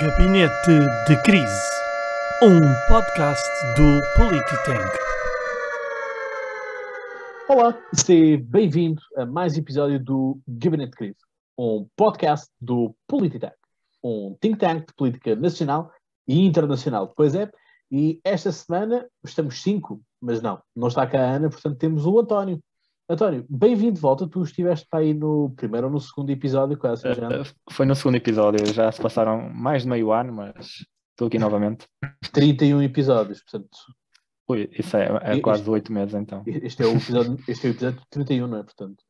Gabinete de Crise, um podcast do Polititank. Olá, seja bem-vindo a mais um episódio do Gabinete de Crise, um podcast do Polititank, um think tank de política nacional e internacional. Pois é, e esta semana estamos cinco, mas não, não está cá a Ana, portanto temos o António. António, bem-vindo de volta. Tu estiveste para aí no primeiro ou no segundo episódio, quase. Uh, foi no segundo episódio, já se passaram mais de meio ano, mas estou aqui novamente. 31 episódios, portanto. Ui, isso é, é quase oito meses então. Este é o episódio, este é o episódio 31, não é? Portanto,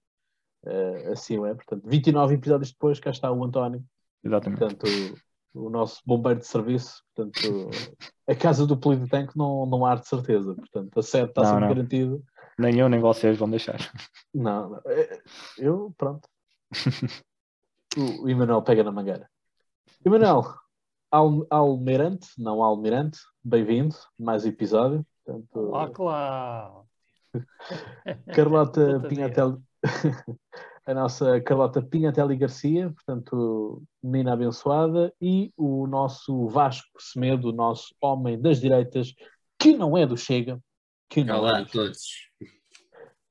uh, assim é. Portanto, 29 episódios depois, cá está o António. Exatamente. Portanto, o, o nosso bombeiro de serviço, portanto, a casa do Tank não, não há de certeza. Portanto, a sede está não, sempre não. Nem eu, nem vocês vão deixar. Não, é, eu, pronto. o Emanuel pega na mangueira. Emanuel, Al Almirante, não Almirante, bem-vindo, mais episódio. Portanto, Olá, claro. Carlota Pinhatelli, a nossa Carlota Pinhatelli Garcia, portanto, menina abençoada, e o nosso Vasco Semedo, o nosso homem das direitas, que não é do Chega, que Olá a todos.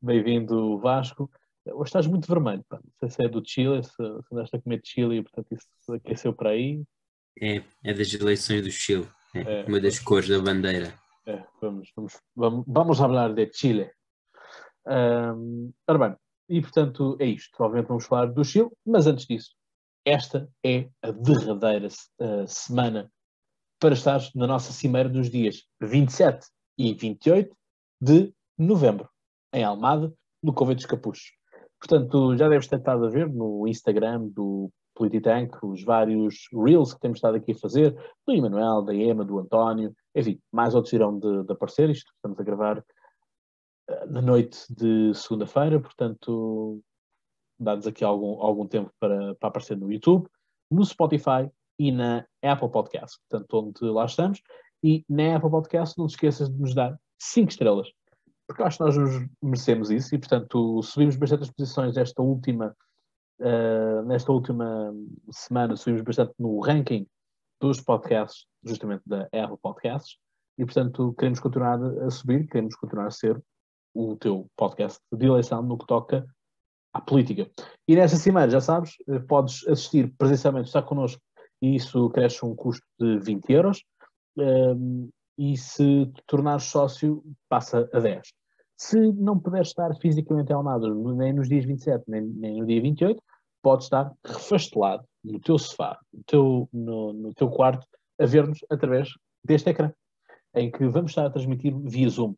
Bem-vindo, Vasco. Hoje estás muito vermelho, pá. não sei se é do Chile, se, se andaste a comer Chile e portanto isso aqueceu para aí. É, é das eleições do Chile, é, é uma das cores da bandeira. É, vamos, vamos, vamos, vamos falar de Chile. Um, ora bem, e portanto é isto. Obviamente vamos falar do Chile, mas antes disso, esta é a derradeira uh, semana para estar na nossa cimeira dos dias 27 e 28 de novembro em Almada, no Convento dos Capuchos. Portanto, já deves ter estado a ver no Instagram do Polititank os vários reels que temos estado aqui a fazer, do Emanuel, da Ema, do António, enfim, mais outros irão de, de aparecer. Isto estamos a gravar uh, na noite de segunda-feira, portanto, dá-nos aqui algum, algum tempo para, para aparecer no YouTube, no Spotify e na Apple Podcast, portanto, onde lá estamos. E na Apple Podcast, não te esqueças de nos dar 5 estrelas porque acho que nós nos merecemos isso e, portanto, subimos bastante as posições nesta última, uh, nesta última semana, subimos bastante no ranking dos podcasts, justamente da Apple Podcasts, e, portanto, queremos continuar a subir, queremos continuar a ser o teu podcast de eleição no que toca à política. E nesta semana, já sabes, eh, podes assistir presencialmente, estar connosco, e isso cresce um custo de 20 euros. Um, e se te tornares sócio, passa a 10. Se não puderes estar fisicamente em Almada, nem nos dias 27, nem, nem no dia 28, podes estar refastelado no teu sofá, no teu, no, no teu quarto, a ver-nos através deste ecrã, em que vamos estar a transmitir via Zoom.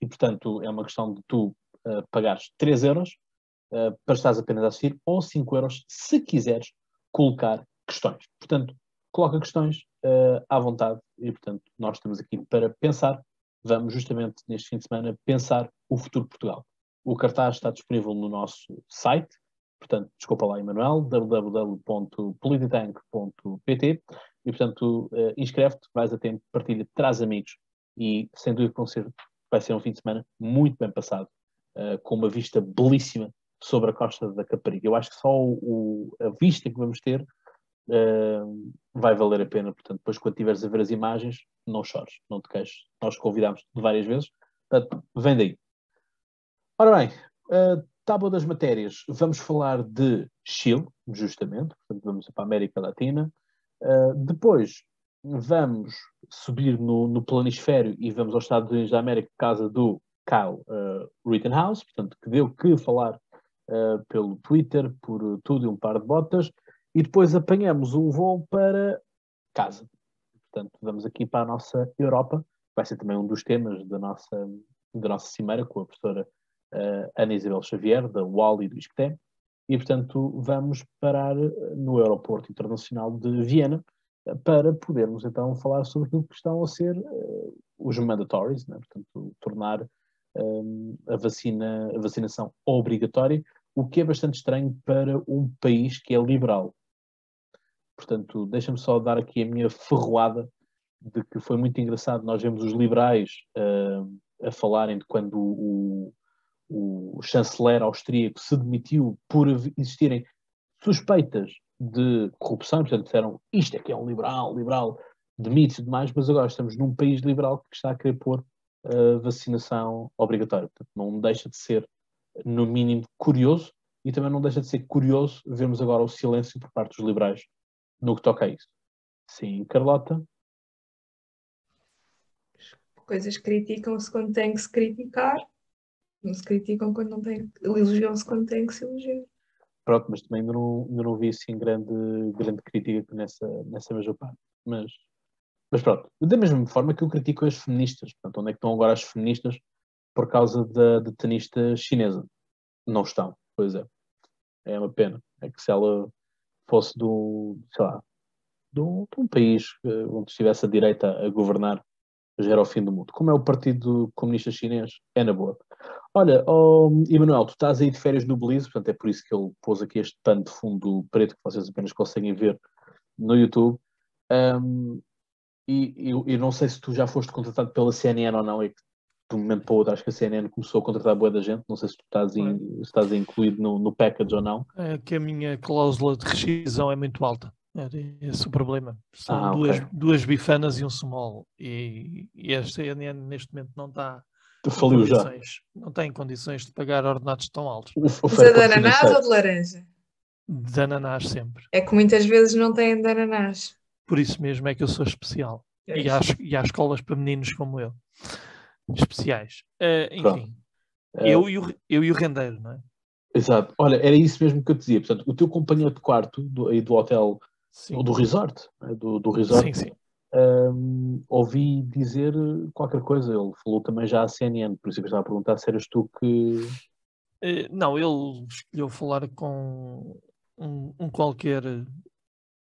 E, portanto, é uma questão de tu uh, pagares 3 euros uh, para estares apenas a assistir, ou 5 euros se quiseres colocar questões. Portanto, coloca questões uh, à vontade e, portanto, nós estamos aqui para pensar. Vamos justamente neste fim de semana pensar o futuro de Portugal. O cartaz está disponível no nosso site, portanto, desculpa lá, Emanuel, www.polititank.pt e, portanto, uh, inscreve-te, vais a tempo, partilha, traz amigos e, sem dúvida, vai ser um fim de semana muito bem passado, uh, com uma vista belíssima sobre a costa da Caparica. Eu acho que só o, a vista que vamos ter uh, vai valer a pena. Portanto, depois quando estiveres a ver as imagens, não chores, não te queixes. Nós convidámos várias vezes, portanto, vem daí. Ora bem, uh, tábua das matérias, vamos falar de Chile, justamente, portanto, vamos para a América Latina. Uh, depois vamos subir no, no planisfério e vamos aos Estados Unidos da América, casa do Kyle uh, Rittenhouse, portanto, que deu que falar uh, pelo Twitter, por tudo e um par de botas e depois apanhamos um voo para casa. Portanto, vamos aqui para a nossa Europa, vai ser também um dos temas da nossa, da nossa cimeira com a professora uh, Ana Isabel Xavier, da UAL e do ISCTE, e portanto vamos parar no aeroporto internacional de Viena para podermos então falar sobre aquilo que estão a ser uh, os mandatories, né? portanto tornar a, vacina, a vacinação obrigatória, o que é bastante estranho para um país que é liberal. Portanto, deixa-me só dar aqui a minha ferroada de que foi muito engraçado. Nós vemos os liberais uh, a falarem de quando o, o, chanceler austríaco se demitiu por existirem suspeitas de corrupção, portanto disseram isto é que é um liberal, liberal, de mitos e demais, mas agora estamos num país liberal que está a querer pôr a vacinação obrigatória. Portanto, não deixa de ser, no mínimo, curioso e também não deixa de ser curioso vermos agora o silêncio por parte dos liberais no que toca a isso. Sim, Carlota? Coisas criticam-se quando tem que se criticar, não se criticam quando não tem, elogiam-se quando tem que se elogiar. Pronto, mas também ainda não, não vi assim grande, grande crítica nessa, nessa mesma parte. Mas, mas pronto, da mesma forma que eu critico as feministas. Portanto, onde é que estão agora as feministas por causa da, da tenista chinesa? Não estão, pois é. É uma pena. É que se ela fosse do, sei lá, um, de um país eh, onde estivesse a direita a governar, já era o fim do mundo. Como é o Partido Comunista Chinês, é na boa. Olha, oh, Emanuel, tu estás aí de férias no Belize, portanto é por isso que ele pôs aqui este pano de fundo preto que vocês apenas conseguem ver no YouTube. Um, e eu, não sei se tu já foste contratado pela CNN ou não, e que de um momento para o outro acho que a CNN começou a contratar boa da gente, não sei se tu estás, in, se estás incluído no, no package ou não. É que a minha cláusula de rescisão é muito alta. Era esse o problema. São ah, duas, okay. duas bifanas e um small. E, e a CNN neste momento não está. Faliu já. Não tem condições de pagar ordenados tão altos. É de ananás ou de laranja? De ananás sempre. É que muitas vezes não têm de ananás. Por isso mesmo é que eu sou especial. É e, há, e há escolas para meninos como eu. Especiais. Uh, enfim. Uh, eu, e o, eu e o rendeiro, não é? Exato. Olha, era isso mesmo que eu te dizia. Portanto, o teu companheiro de quarto do, aí do hotel ou do resort, né? do, do resort. Sim, sim. Um, ouvi dizer qualquer coisa, ele falou também já à CNN, por isso que eu estava a perguntar se eras tu que. Uh, não, ele escolheu falar com um, um, qualquer,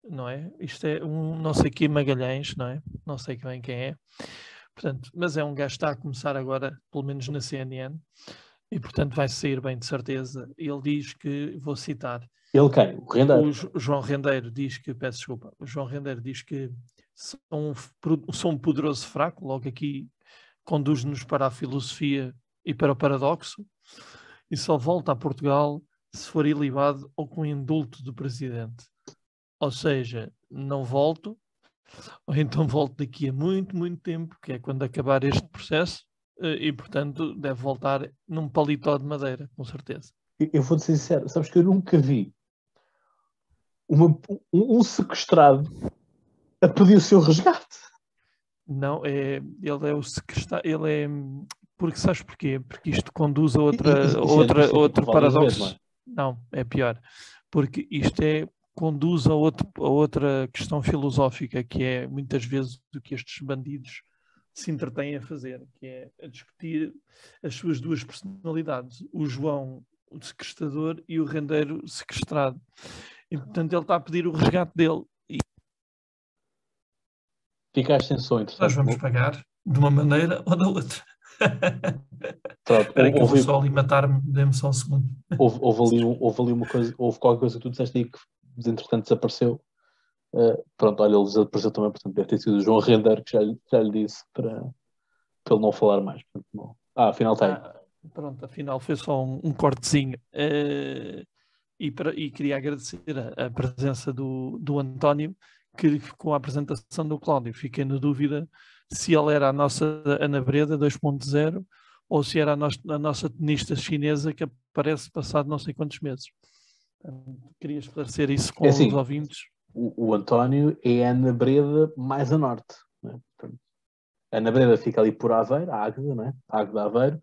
não é? Isto é um não sei que Magalhães, não é? Não sei bem quem é. Portanto, mas é um gajo que está a começar agora, pelo menos na CNN, e portanto vai sair bem de certeza. Ele diz que, vou citar, ele quem? O Rendeiro? O João Rendeiro diz que, peço desculpa, o João Rendeiro diz que são, são um poderoso fraco, logo aqui conduz-nos para a filosofia e para o paradoxo, e só volta a Portugal se for ilibado ou com indulto do presidente. Ou seja, não volto, ou então volto daqui a muito, muito tempo, que é quando acabar este processo, eh, e portanto deve voltar num paletó de madeira, com certeza. Eu vou-te ser sincero, sabes que eu nunca vi uma, um sequestrado a pedir o seu resgate. Não, é, ele é o sequestrado, ele é porque sabes porquê? Porque isto conduz a outra, isso, isso outra, é, outro paradoxo. Não, é pior. Porque isto é conduz a, outro, a outra questão filosófica que é muitas vezes o que estes bandidos se entretêm a fazer, que é a discutir as suas duas personalidades, o João, o sequestrador, e o rendeiro sequestrado. E portanto ele está a pedir o resgate dele. E... Ficaste sem som, Nós vamos pagar de uma maneira ou da outra. Espera que houve, eu vou só ali matar-me, dê-me só um segundo. Houve, houve, ali, houve ali uma coisa, houve qualquer coisa que tu disseste aí que entretanto desapareceu. Uh, pronto, olha, ele desapareceu também, portanto deve ter sido o João Render que já, já lhe disse para, para ele não falar mais. Portanto, não. Ah, afinal está aí. Ah, pronto, afinal foi só um, um cortezinho. Uh, e, para, e queria agradecer a, a, presença do, do António, que com a apresentação do Cláudio fiquei na dúvida se ele era a nossa Ana Breda 2.0 ou se era a, nos, a nossa tenista chinesa que aparece passado não sei quantos meses. Queria esclarecer isso com é assim, os ouvintes. O, o, António é a Ana Breda mais a norte. Né? Portanto, Ana Breda fica ali por Aveiro, a Águeda, né? a Águeda Aveiro,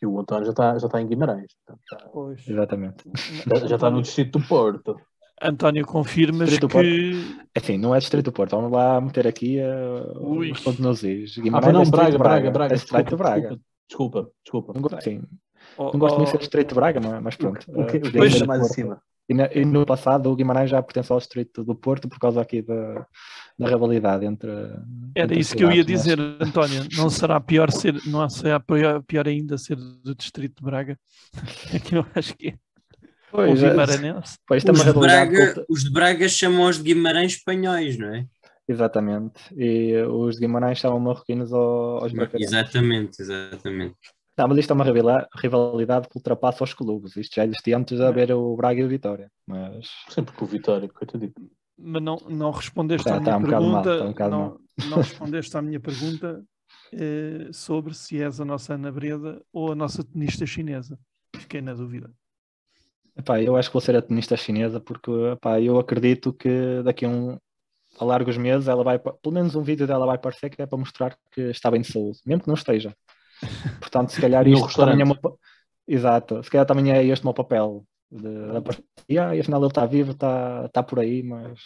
e o António já está já tá em Guimarães. Tá, pois. Exatamente. Já, já está no Distrito do Porto. António, confirmas que. Enfim, não é Distrito do Porto. Vamos lá meter aqui uh, os pontos Guimarães ah, não, é Braga, Braga, Braga. É Distrito Braga. Desculpa, desculpa. Não, gosto, sim. Oh, não gosto oh, muito de ser Distrito de Braga, mas, pronto. O que, o que é mais acima? E, na, e, no passado o Guimarães já pertence ao distrito do Porto por causa aqui da, da rivalidade entre. Era entre isso que eu ia dizer, mas... António. Não será pior ser, não será pior, pior ainda ser do distrito de Braga? É que eu acho que é. Pois, Guimaranense. Pois, os, de Braga, os de Braga chamam os de Guimarães espanhóis, não é? Exatamente. E os de Guimarães chamam marroquinos aos Exatamente, exatamente. Não, mas isto é uma rivalidade que ultrapassa os clubes. Isto já existia antes de haver o Braga e o Vitória. Mas... Sempre com o Vitória, coitadinho. Mas não, não respondeste tá, à minha tá um pergunta. Mal, tá um não, não respondeste à minha pergunta eh, sobre se és a nossa Ana Breda ou a nossa tenista chinesa. Fiquei na dúvida. Epá, eu acho que vou ser a tenista chinesa porque epá, eu acredito que daqui a, um, a largos meses ela vai, pelo menos um vídeo dela vai aparecer que é para mostrar que está bem de saúde, mesmo que não esteja. Portanto, se calhar isto também é uma... Exato, se calhar também é este o meu papel. De, de, e, ah, afinal ele está vivo, está, está por aí, mas.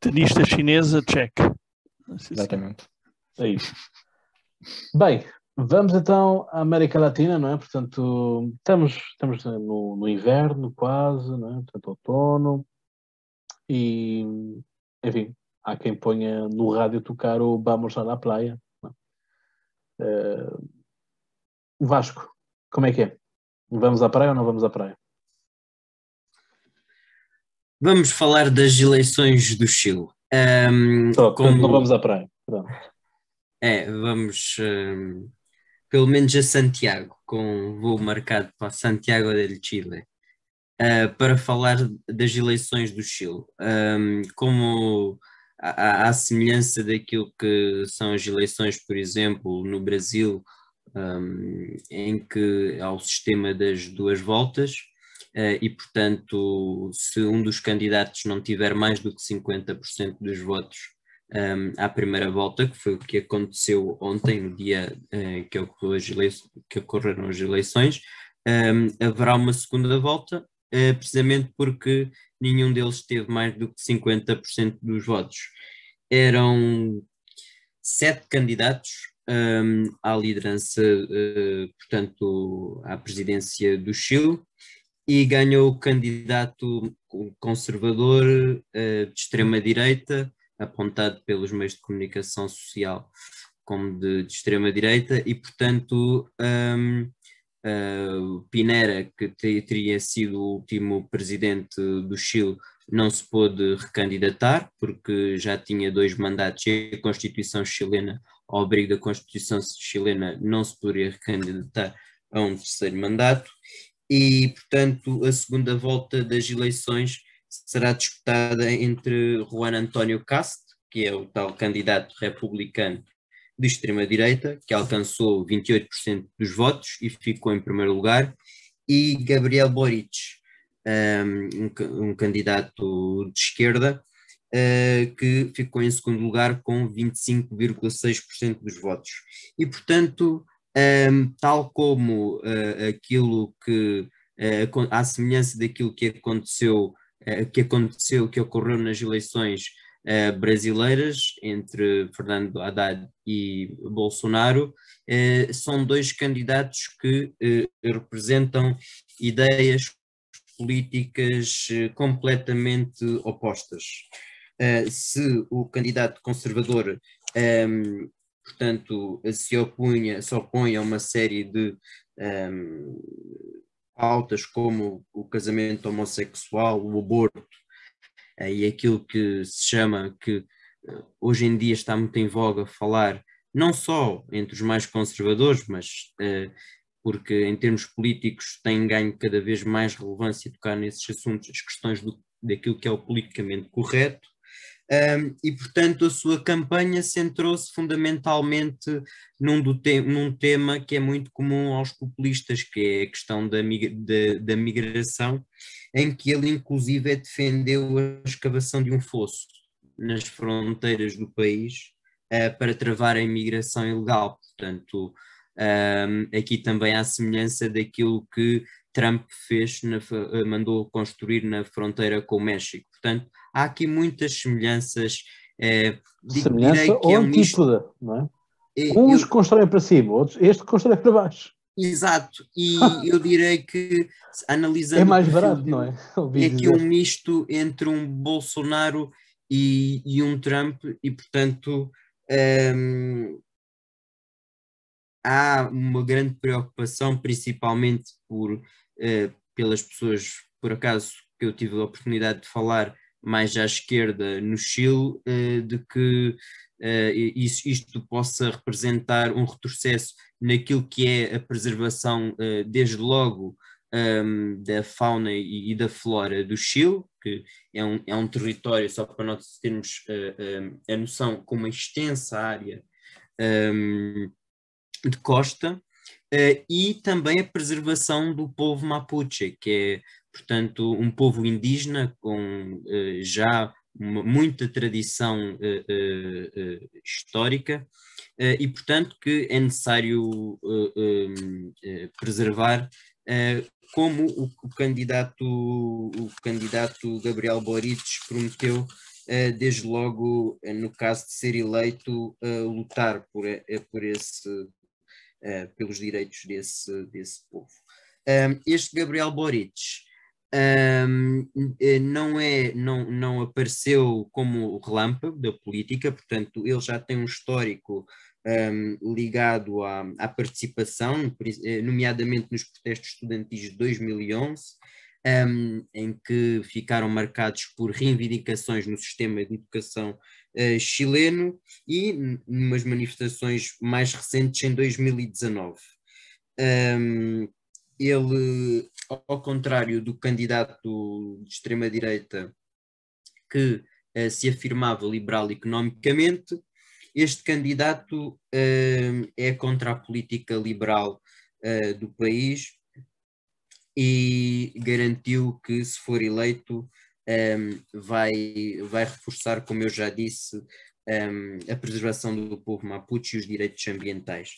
Tenista chinesa, check. Exatamente. É isso. Bem, vamos então à América Latina, não é? Portanto, estamos, estamos no, no inverno quase, não é? Portanto, outono. E, enfim, há quem ponha no rádio tocar o Vamos à la Playa. Uh, Vasco, como é que é? Vamos à praia ou não vamos à praia? Vamos falar das eleições do Chile. Um, Só, como... Não vamos à praia. É, vamos um, pelo menos a Santiago, com voo marcado para Santiago del Chile, uh, para falar das eleições do Chile. Um, como à semelhança daquilo que são as eleições, por exemplo, no Brasil, um, em que há o sistema das duas voltas, uh, e portanto, se um dos candidatos não tiver mais do que 50% dos votos um, à primeira volta, que foi o que aconteceu ontem, no dia uh, que, ocorreu as que ocorreram as eleições, um, haverá uma segunda volta, uh, precisamente porque nenhum deles teve mais do que 50% dos votos. Eram sete candidatos um, à liderança, uh, portanto, à presidência do Chile, e ganhou o candidato conservador uh, de extrema-direita, apontado pelos meios de comunicação social como de, de extrema-direita, e, portanto, um, Uh, Pinera, que te, teria sido o último presidente do Chile, não se pôde recandidatar porque já tinha dois mandatos e a Constituição chilena, ao abrigo da Constituição chilena, não se poderia recandidatar a um terceiro mandato e, portanto, a segunda volta das eleições será disputada entre Juan António Cast, que é o tal candidato republicano de extrema-direita, que alcançou 28% dos votos e ficou em primeiro lugar, e Gabriel Boric, um, um candidato de esquerda, que ficou em segundo lugar com 25,6% dos votos. E, portanto, um, tal como uh, aquilo que, uh, à semelhança daquilo que aconteceu, que aconteceu, que ocorreu nas eleições uh, brasileiras entre Fernando Haddad e Bolsonaro, uh, são dois candidatos que uh, representam ideias políticas completamente opostas. Se o candidato conservador um, ehm, portanto, se opunha, se opõe a uma série de um, ehm, pautas como o casamento homossexual, o aborto, eh, e aquilo que se chama, que eh, hoje em dia está muito em voga falar, não só entre os mais conservadores, mas eh, porque em termos políticos tem ganho cada vez mais relevância tocar nesses assuntos, as questões do, daquilo que é o politicamente correto, um, e portanto a sua campanha centrou-se fundamentalmente num, te num, tema que é muito comum aos populistas, que é a questão da, da, migração em que ele inclusive defendeu a escavação de um fosso nas fronteiras do país uh, para travar a imigração ilegal. Portanto, um, aqui também há semelhança daquilo que Trump fez, na, mandou construir na fronteira com o México. Portanto, há aqui muitas semelhanças. É, Semelhança ou é um antípoda, não é? Uns eu, constroem para cima, outros, este constrói para baixo. Exato, e eu direi que analisando. É mais barato, não é? Ouvi é aqui um misto entre um Bolsonaro e, e um Trump, e portanto hum, há uma grande preocupação, principalmente por, uh, pelas pessoas, por acaso, que eu tive a oportunidade de falar mais à esquerda no Chile, uh, de que isto, isto possa representar um retrocesso naquilo que é a preservação, desde logo, um, da fauna e, da flora do Chile, que é um, é um território, só para nós termos a noção, com uma extensa área um, de costa, e também a preservação do povo mapuche, que é, portanto, um povo indígena com uh, já uma, muita tradição histórica, e, portanto, que é necessário preservar como o, o, candidato, o candidato Gabriel Boric prometeu, desde logo, no caso de ser eleito, lutar por, por esse, pelos direitos desse, desse povo. Um, este Gabriel Boric um, não, é, não, não apareceu como relâmpago da política, portanto, ele já tem um histórico um, ligado à, à, participação, eh, nomeadamente nos protestos estudantis de 2011, um, em que ficaram marcados por reivindicações no sistema de educação uh, chileno e numas manifestações mais recentes em 2019. Um, ele, ao contrário do candidato de extrema-direita que uh, se afirmava liberal economicamente, este candidato uh, é contra a política liberal uh, do país e garantiu que, se for eleito, um, vai, vai reforçar, como eu já disse, um, a preservação do povo mapuche e os direitos ambientais.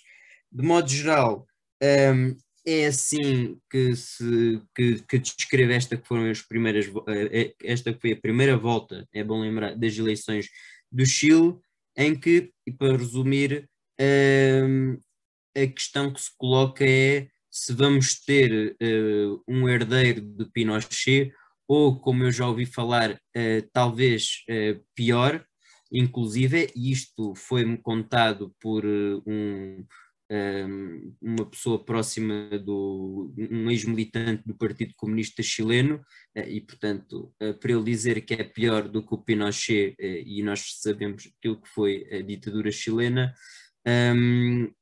De modo geral, um, é assim que se que, que descreve esta que foram as primeiras eh, esta que foi a primeira volta, é bom lembrar, das eleições do Chile em que, e para resumir, um, a questão que se coloca é se vamos ter uh, um herdeiro de Pinochet ou, como eu já ouvi falar, uh, talvez uh, pior, inclusive, e isto foi-me contado por um, uma pessoa próxima do um ex-militante do Partido Comunista Chileno eh, e portanto eh, para ele dizer que é pior do que o Pinochet eh, e nós sabemos aquilo que foi a ditadura chilena um,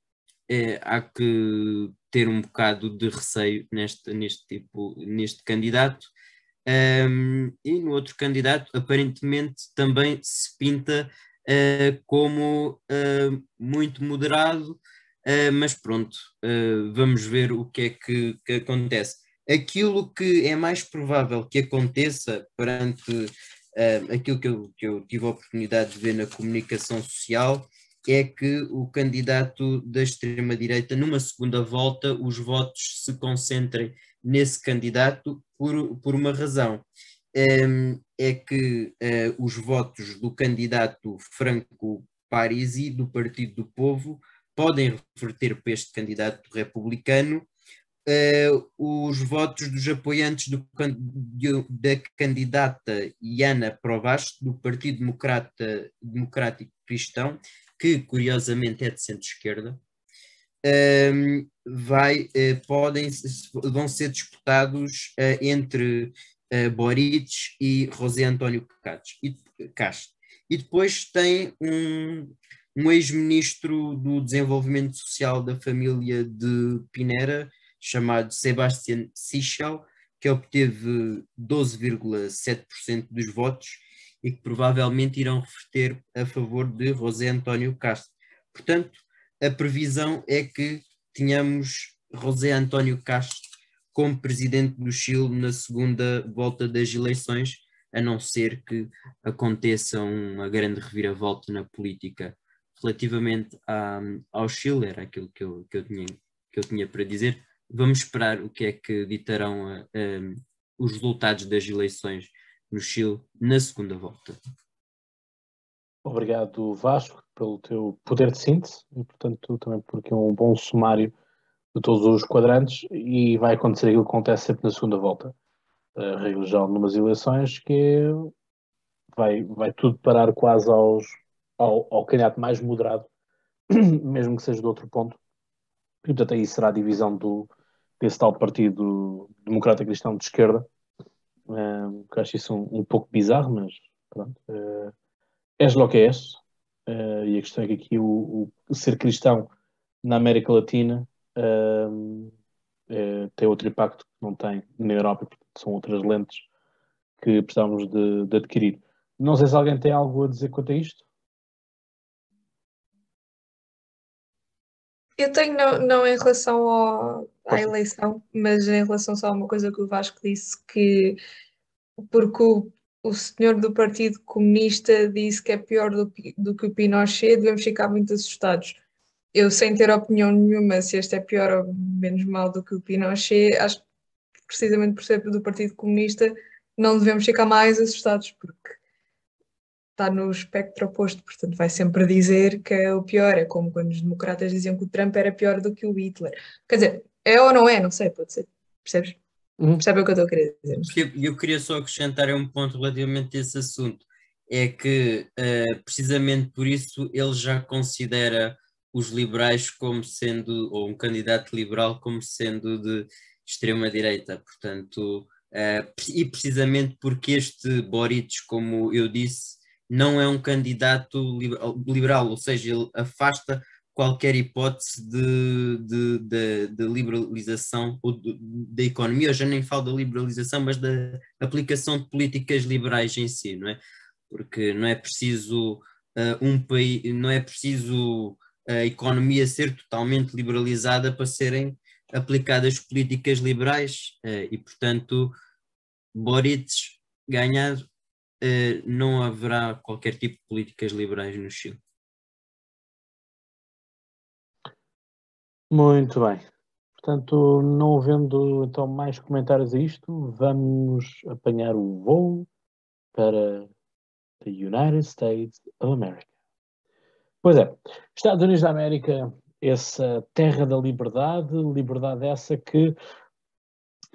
é, há que ter um bocado de receio neste, neste tipo neste candidato. Um, e no outro candidato aparentemente também se pinta uh, como uh, muito moderado Uh, mas pronto, uh, vamos ver o que é que, que, acontece. Aquilo que é mais provável que aconteça perante uh, aquilo que eu, que eu tive a oportunidade de ver na comunicação social é que o candidato da extrema-direita, numa segunda volta, os votos se concentrem nesse candidato por, por uma razão. Um, é que os votos do candidato Franco Parisi, do Partido do Povo, podem reverter para este candidato republicano uh, os votos dos apoiantes do, de, da candidata Iana Provaste, do Partido Democrata, Democrático Cristão, que curiosamente é de centro-esquerda, uh, vai, uh, podem, vão ser disputados uh, entre Boric e José António Castro. E depois tem um, um ex-ministro do Desenvolvimento Social da família de Pinera, chamado Sebastian Sichel, que obteve 12,7% dos votos e que provavelmente irão reverter a favor de José António Castro. Portanto, a previsão é que tenhamos José António Castro como presidente do Chile na segunda volta das eleições, a não ser que aconteça uma grande reviravolta na política relativamente à, ao Chile, era aquilo que eu, que, eu tinha, que eu tinha para dizer. Vamos esperar o que é que ditarão a, a, os resultados das eleições no Chile na segunda volta. Obrigado, Vasco, pelo teu poder de síntese e, portanto, também porque é um bom sumário de todos os quadrantes e vai acontecer aquilo que acontece sempre na segunda volta. A regra geral numas eleições que vai, vai tudo parar quase aos ao, ao candidato mais moderado, mesmo que seja de outro ponto. E, portanto, aí será a divisão do, desse tal Partido Democrata Cristão de Esquerda, uh, que acho isso um, um, pouco bizarro, mas pronto. Uh, és lo que és. uh, e a questão é que aqui o, o ser cristão na América Latina uh, tem outro impacto que não tem na Europa, são outras lentes que precisamos de, de adquirir. Não sei se alguém tem algo a dizer quanto a isto. Eu tenho, não, não em relação ao, à eleição, mas em relação só a uma coisa que o Vasco disse, que porque o, o senhor do Partido Comunista disse que é pior do, do que o Pinochet, devemos ficar muito assustados. Eu, sem ter opinião nenhuma se este é pior ou menos mal do que o Pinochet, acho que precisamente por ser do Partido Comunista não devemos ficar mais assustados, porque está no espectro oposto, portanto vai sempre dizer que é o pior, é como quando os democratas diziam que o Trump era pior do que o Hitler. Quer dizer, é ou não é, não sei, pode ser, percebes? Uhum. Percebe o que eu estou a querer dizer? Eu, eu queria só acrescentar um ponto relativamente a esse assunto, é que uh, precisamente por isso ele já considera os liberais como sendo, ou um candidato liberal como sendo de extrema-direita, portanto, uh, e precisamente porque este Boric, como eu disse, não é um candidato liberal, ou seja, ele afasta qualquer hipótese de, de, de, de liberalização ou da economia, eu já nem falo da liberalização, mas da aplicação de políticas liberais em si, não é? Porque não é preciso uh, um país, não é preciso a economia ser totalmente liberalizada para serem aplicadas políticas liberais uh, e, portanto, Boric ganhar não haverá qualquer tipo de políticas liberais no Chile. Muito bem. Portanto, não havendo então mais comentários a isto, vamos apanhar o voo para the United States of America. Pois é, Estados Unidos da América, essa terra da liberdade, liberdade essa que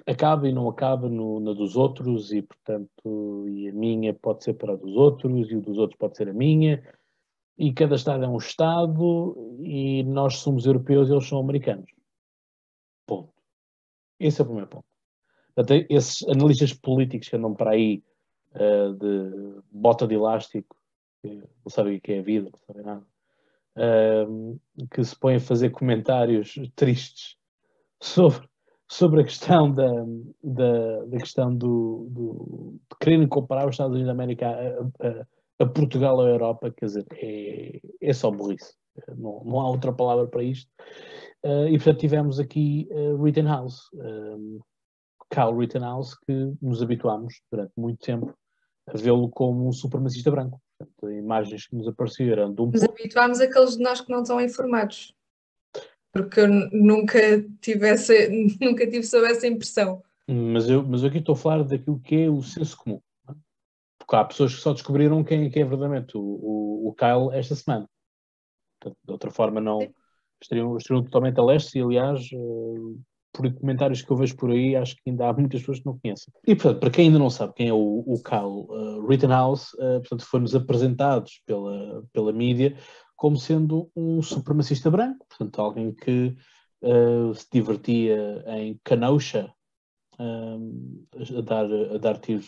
acaba e não acaba no, na dos outros e, portanto, e a minha pode ser para a dos outros e o dos outros pode ser a minha e cada Estado é um Estado e nós somos europeus e eles são americanos. Ponto. Esse é o primeiro ponto. Até esses analistas políticos que andam para aí uh, de bota de elástico, que não sabem o que é a vida, não sabem nada, uh, que se põem a fazer comentários tristes sobre, sobre a questão da, da, da questão do, do, de quererem comparar os Estados Unidos da América a, a, a Portugal ou a Europa, quer dizer, é, é só burrice. Não, não há outra palavra para isto. Uh, e portanto tivemos aqui uh, Rittenhouse, um, Kyle Rittenhouse, que nos habituámos durante muito tempo a vê-lo como um supremacista branco. Portanto, imagens que nos apareceram de um Nos habituámos àqueles de nós que não estão informados. Porque eu nunca tivesse, nunca tive essa impressão. Mas eu, mas eu aqui estou a falar daquilo que é o senso comum porque há pessoas que só descobriram quem, quem é verdadeiramente o, o, o Kyle esta semana. De outra forma, não estariam, estariam totalmente a leste e, aliás, uh, por comentários que eu vejo por aí, acho que ainda há muitas pessoas que não conhecem. E, portanto, para quem ainda não sabe quem é o, o Kyle uh, Rittenhouse, uh, portanto, foi-nos apresentados pela, pela mídia como sendo um supremacista branco, portanto, alguém que uh, se divertia em Kenosha a, dar, a dar tiros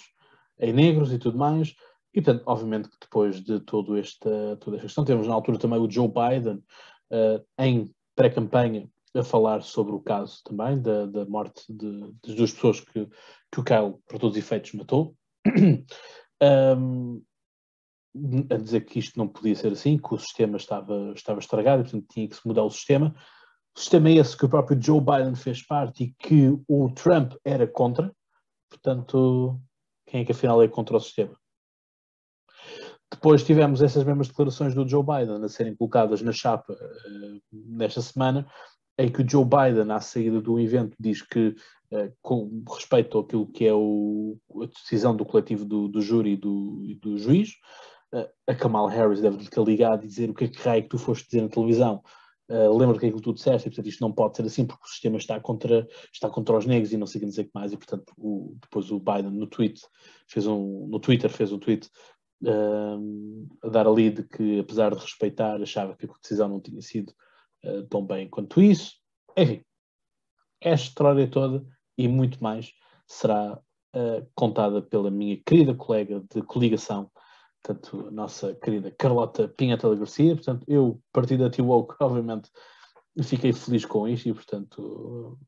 em negros e tudo mais. E, portanto, obviamente que depois de todo esta, toda esta questão, temos na altura também o Joe Biden uh, em pré-campanha a falar sobre o caso também da, da morte de, das duas pessoas que, que o Kyle, para todos os efeitos, matou. um, a dizer que isto não podia ser assim, que o sistema estava, estava estragado e, portanto, tinha que se mudar o sistema. O sistema é esse que o próprio Joe Biden fez parte e que o Trump era contra. Portanto, quem é que afinal é contra o sistema. Depois tivemos essas mesmas declarações do Joe Biden a serem colocadas na chapa uh, nesta semana, em que o Joe Biden, à saída do evento, diz que, uh, com respeito àquilo que é o, a decisão do coletivo do, do júri e do, do juiz, a Kamala Harris deve-lhe ter ligado e dizer o que é que raio que tu foste dizer na televisão. Uh, lembra do que é que tu disseste, e portanto isto não pode ser assim porque o sistema está contra, está contra os negros e não sei o que dizer que mais, e portanto o, depois o Biden no tweet fez um, no Twitter fez um tweet uh, a dar ali de que apesar de respeitar achava que a decisão não tinha sido uh, tão bem quanto isso. Enfim, esta história toda e muito mais será contada pela minha querida colega de coligação portanto, a nossa querida Carlota Pinhata da Garcia. Portanto, eu, partido da T-Woke, obviamente, fiquei feliz com isto e, portanto,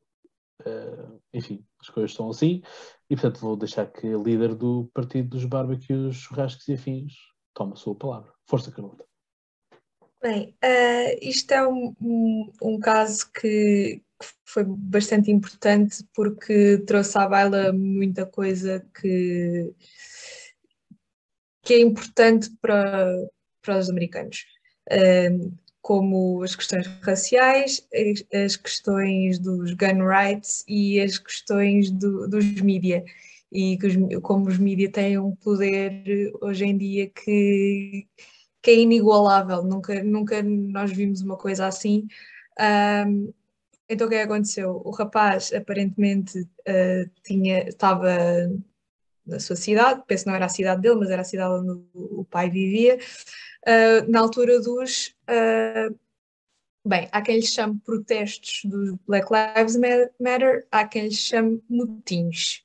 uh, enfim, as coisas são assim. E, portanto, vou deixar que a líder do partido dos barbecues, churrascos e afins tome a sua palavra. Força, Carlota. Bem, uh, isto é um, um, um caso que, que, foi bastante importante porque trouxe à baila muita coisa que, que é importante para, para os americanos. Como as questões raciais, as questões dos gun rights e as questões do, dos mídia. E os, como os mídia têm um poder hoje em dia que, que é inigualável, nunca, nunca nós vimos uma coisa assim. Um, então o que é aconteceu? O rapaz aparentemente uh, tinha, estava na sua cidade, penso que não era a cidade dele, mas era a cidade onde o pai vivia, uh, na altura dos. Uh, bem, há quem lhe chame protestos dos Black Lives Matter, há quem lhe chame motins.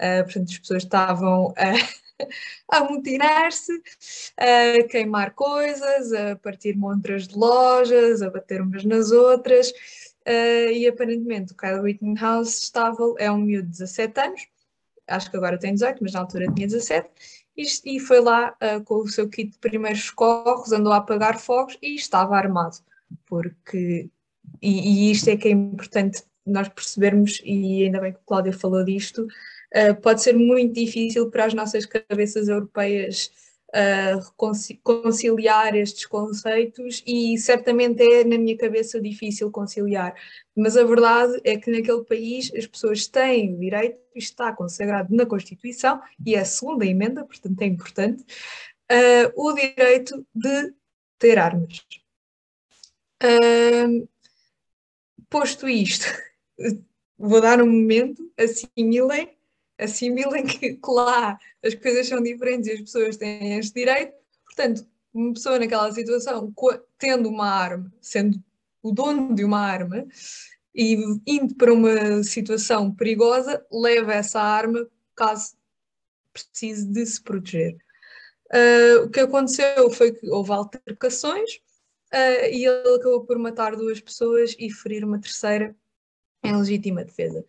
Uh, portanto, as pessoas estavam a amotinar-se, a queimar coisas, a partir montras de lojas, a bater umas nas outras. Uh, e aparentemente o Kyle Rittenhouse estava, é um miúdo de 17 anos, acho que agora tem 18, mas na altura tinha 17, e, foi lá uh, com o seu kit de primeiros socorros, andou a apagar fogos e estava armado, porque, e, e isto é que é importante nós percebermos, e ainda bem que o Cláudio falou disto, uh, pode ser muito difícil para as nossas cabeças europeias conciliar estes conceitos e certamente é na minha cabeça difícil conciliar, mas a verdade é que naquele país as pessoas têm o direito, está consagrado na Constituição e é a segunda emenda, portanto é importante, uh, o direito de ter armas. Uh, posto isto, vou dar um momento, assimilem assimilem que, que lá as coisas são diferentes e as pessoas têm este direito. Portanto, uma pessoa naquela situação, tendo uma arma, sendo o dono de uma arma e indo para uma situação perigosa, leva essa arma caso precise de se proteger. Uh, o que aconteceu foi que houve altercações uh, e ele acabou por matar duas pessoas e ferir uma terceira em legítima defesa.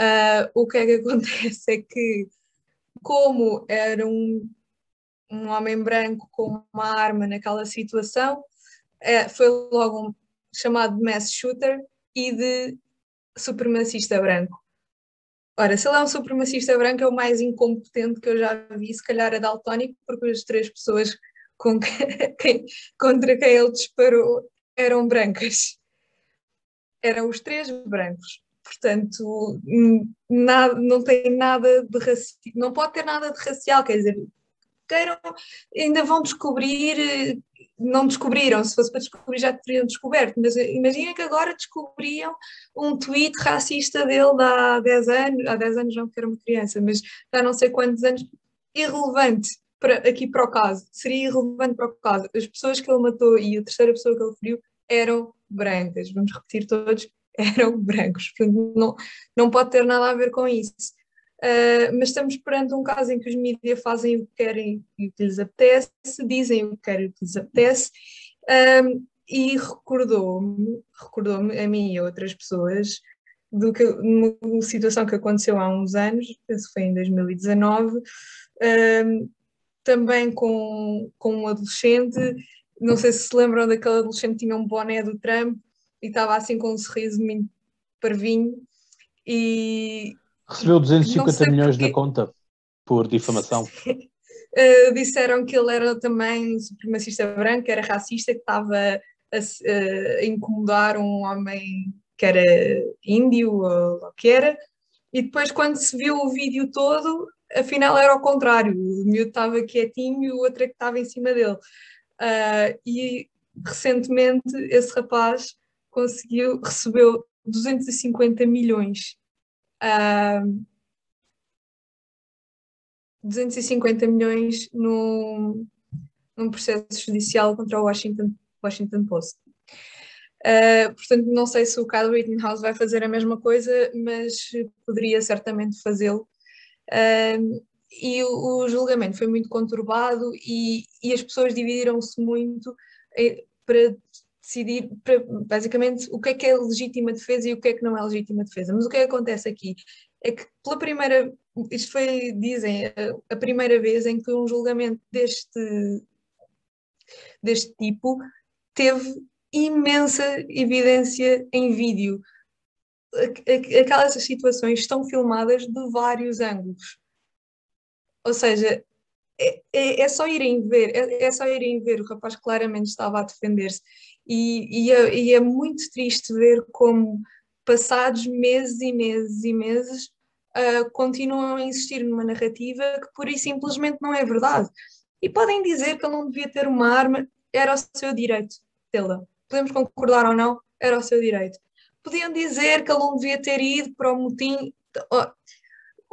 Uh, o que é que acontece é que, como era um, um homem branco com uma arma naquela situação, é, foi logo um, chamado de mass shooter e de supremacista branco. Ora, se ele é um supremacista branco, é o mais incompetente que eu já vi, se calhar é daltónico, porque as três pessoas com quem, contra quem ele disparou eram brancas. Eram os três brancos portanto, nada, não tem nada de racial, não pode ter nada de racial, quer dizer, queiram, ainda vão descobrir, não descobriram, se fosse para descobrir já teriam descoberto, mas imagina que agora descobriam um tweet racista dele de há 10 anos, há 10 anos não porque era uma criança, mas há não sei quantos anos, irrelevante para, aqui para o caso, seria irrelevante para o caso. As pessoas que ele matou e a terceira pessoa que ele feriu eram brancas, vamos repetir todos, eram brancos, portanto não, não pode ter nada a ver com isso. Uh, mas estamos perante um caso em que os mídias fazem o que querem e o que lhes apetece, dizem o que querem e o que lhes apetece, uh, e recordou-me, recordou-me a mim e a outras pessoas do que uma situação que aconteceu há uns anos, penso que foi em 2019, uh, também com, com um adolescente, não sei se se lembram daquele adolescente que tinha um boné do Trump e estava assim com um sorriso muito parvinho e recebeu 250 milhões na conta por difamação. uh, disseram que ele era também supremacista branco, era racista, que estava a, a, incomodar um homem que era índio ou o que era, e depois quando se viu o vídeo todo, afinal era ao contrário, o miúdo estava quietinho e o outro é que estava em cima dele. Uh, e recentemente esse rapaz conseguiu, recebeu 250 milhões. Uh, 250 milhões num, num processo judicial contra o Washington, Washington Post. Uh, portanto, não sei se o Kyle Rittenhouse vai fazer a mesma coisa, mas poderia certamente fazê-lo. Uh, e o, o, julgamento foi muito conturbado e, e as pessoas dividiram-se muito eh, para decidir, basicamente, o que é que é legítima defesa e o que é que não é legítima defesa. Mas o que é que acontece aqui? É que pela primeira, isto foi, dizem, a, a primeira vez em que um julgamento deste, deste tipo teve imensa evidência em vídeo. Aquelas situações estão filmadas de vários ângulos. Ou seja, é, é, é, só irem ver, é, é, só irem ver, o rapaz claramente estava a defender-se. E, e, é, e, é, muito triste ver como, passados meses e meses e meses, uh, continuam a insistir numa narrativa que pura e simplesmente não é verdade. E podem dizer que ele não devia ter uma arma, era o seu direito tê-la. Podemos concordar ou não, era o seu direito. Podiam dizer que ele não devia ter ido para o motim.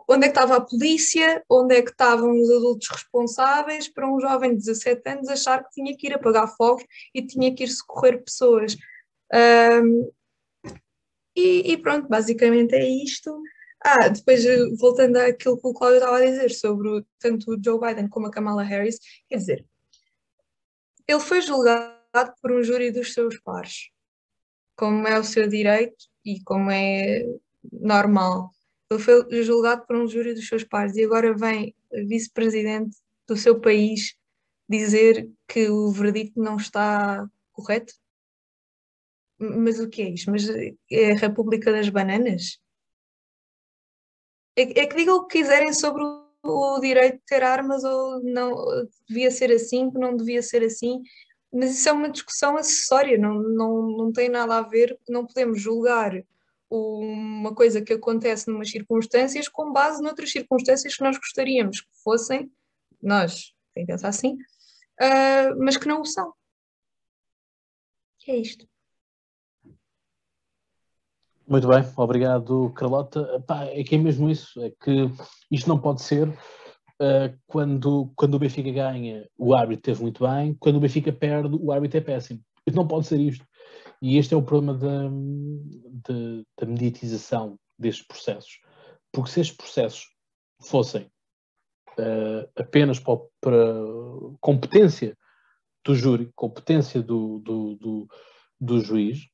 Onde é que estava a polícia? Onde é que estavam os adultos responsáveis para um jovem de 17 anos achar que tinha que ir apagar fogos e tinha que ir socorrer pessoas? Um, e, e, pronto, basicamente é isto. Ah, depois voltando àquilo que o Cláudio estava a dizer sobre o, tanto o Joe Biden como a Kamala Harris, quer dizer, ele foi julgado por um júri dos seus pares, como é o seu direito e como é normal. Ele foi julgado por um júri dos seus pares e agora vem vice-presidente do seu país dizer que o verdito não está correto? Mas o que é isto? Mas é a República das Bananas? É, é que digam o que quiserem sobre o, o direito de ter armas ou não devia ser assim, que não devia ser assim mas isso é uma discussão acessória, não, não, não tem nada a ver, não podemos julgar uma coisa que acontece numas circunstâncias com base noutras circunstâncias que nós gostaríamos que fossem, nós, quem pensa assim, uh, mas que não o são. é isto. Muito bem, obrigado, Carlota. Pá, é que é mesmo isso, é que isto não pode ser uh, quando, quando o Benfica ganha, o árbitro teve muito bem, quando o Benfica perde, o árbitro é péssimo. Não pode ser isto. E este é o problema da, da, da mediatização destes processos. Porque se estes processos fossem uh, apenas para, para, competência do júri, competência do, do, do, do juiz,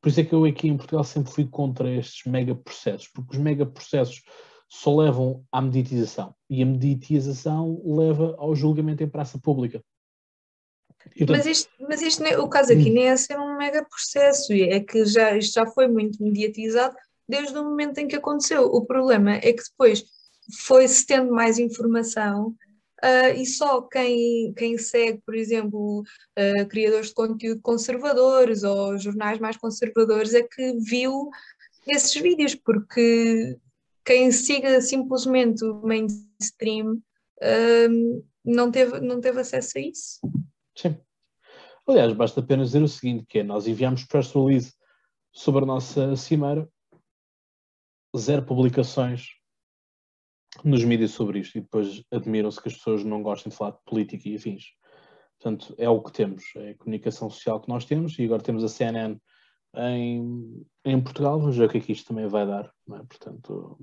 por isso é que eu aqui em Portugal sempre fui contra estes mega processos, porque os mega processos só levam à mediatização. E a mediatização leva ao julgamento em praça pública. Mas, isto, mas isto, o caso aqui hum. nem é ser um mega processo, é que já, isto já foi muito mediatizado desde o momento em que aconteceu. O problema é que depois foi-se tendo mais informação uh, e só quem, quem segue, por exemplo, uh, criadores de conteúdo conservadores ou jornais mais conservadores é que viu esses vídeos, porque quem siga simplesmente o mainstream um, não, teve, não teve acesso a isso. Sim. Aliás, basta apenas dizer o seguinte, que é, nós enviamos press release sobre a nossa cimeira, zero publicações nos mídias sobre isto, e depois admiram-se que as pessoas não gostem de falar de política e afins. Portanto, é o que temos, é a comunicação social que nós temos, e agora temos a CNN em, em Portugal, vamos ver o que é que isto também vai dar. É? Portanto,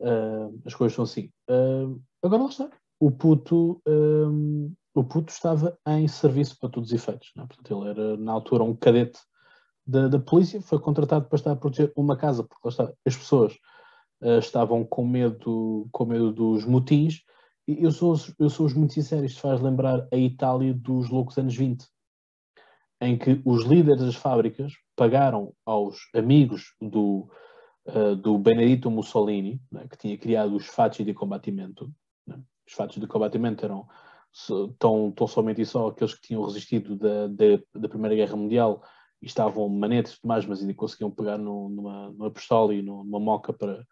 uh, as coisas são assim. Uh, agora lá está. O puto, um, o puto estava em serviço para todos os efeitos. É? Portanto, ele era, na altura, um cadete da, da, polícia, foi contratado para estar a proteger uma casa, porque está, as pessoas uh, estavam com medo, com medo dos motins. E eu sou, eu sou muito sincero, isto faz lembrar a Itália dos loucos anos 20 em que os líderes das fábricas pagaram aos amigos do, uh, do Benedito Mussolini, né, que tinha criado os fatos de combatimento. Né? Os fatos de combatimento eram tão, tão somente e só aqueles que tinham resistido da, da, da Primeira Guerra Mundial e estavam manetes demais, mas ainda conseguiam pegar no, numa, numa pistola e numa moca para,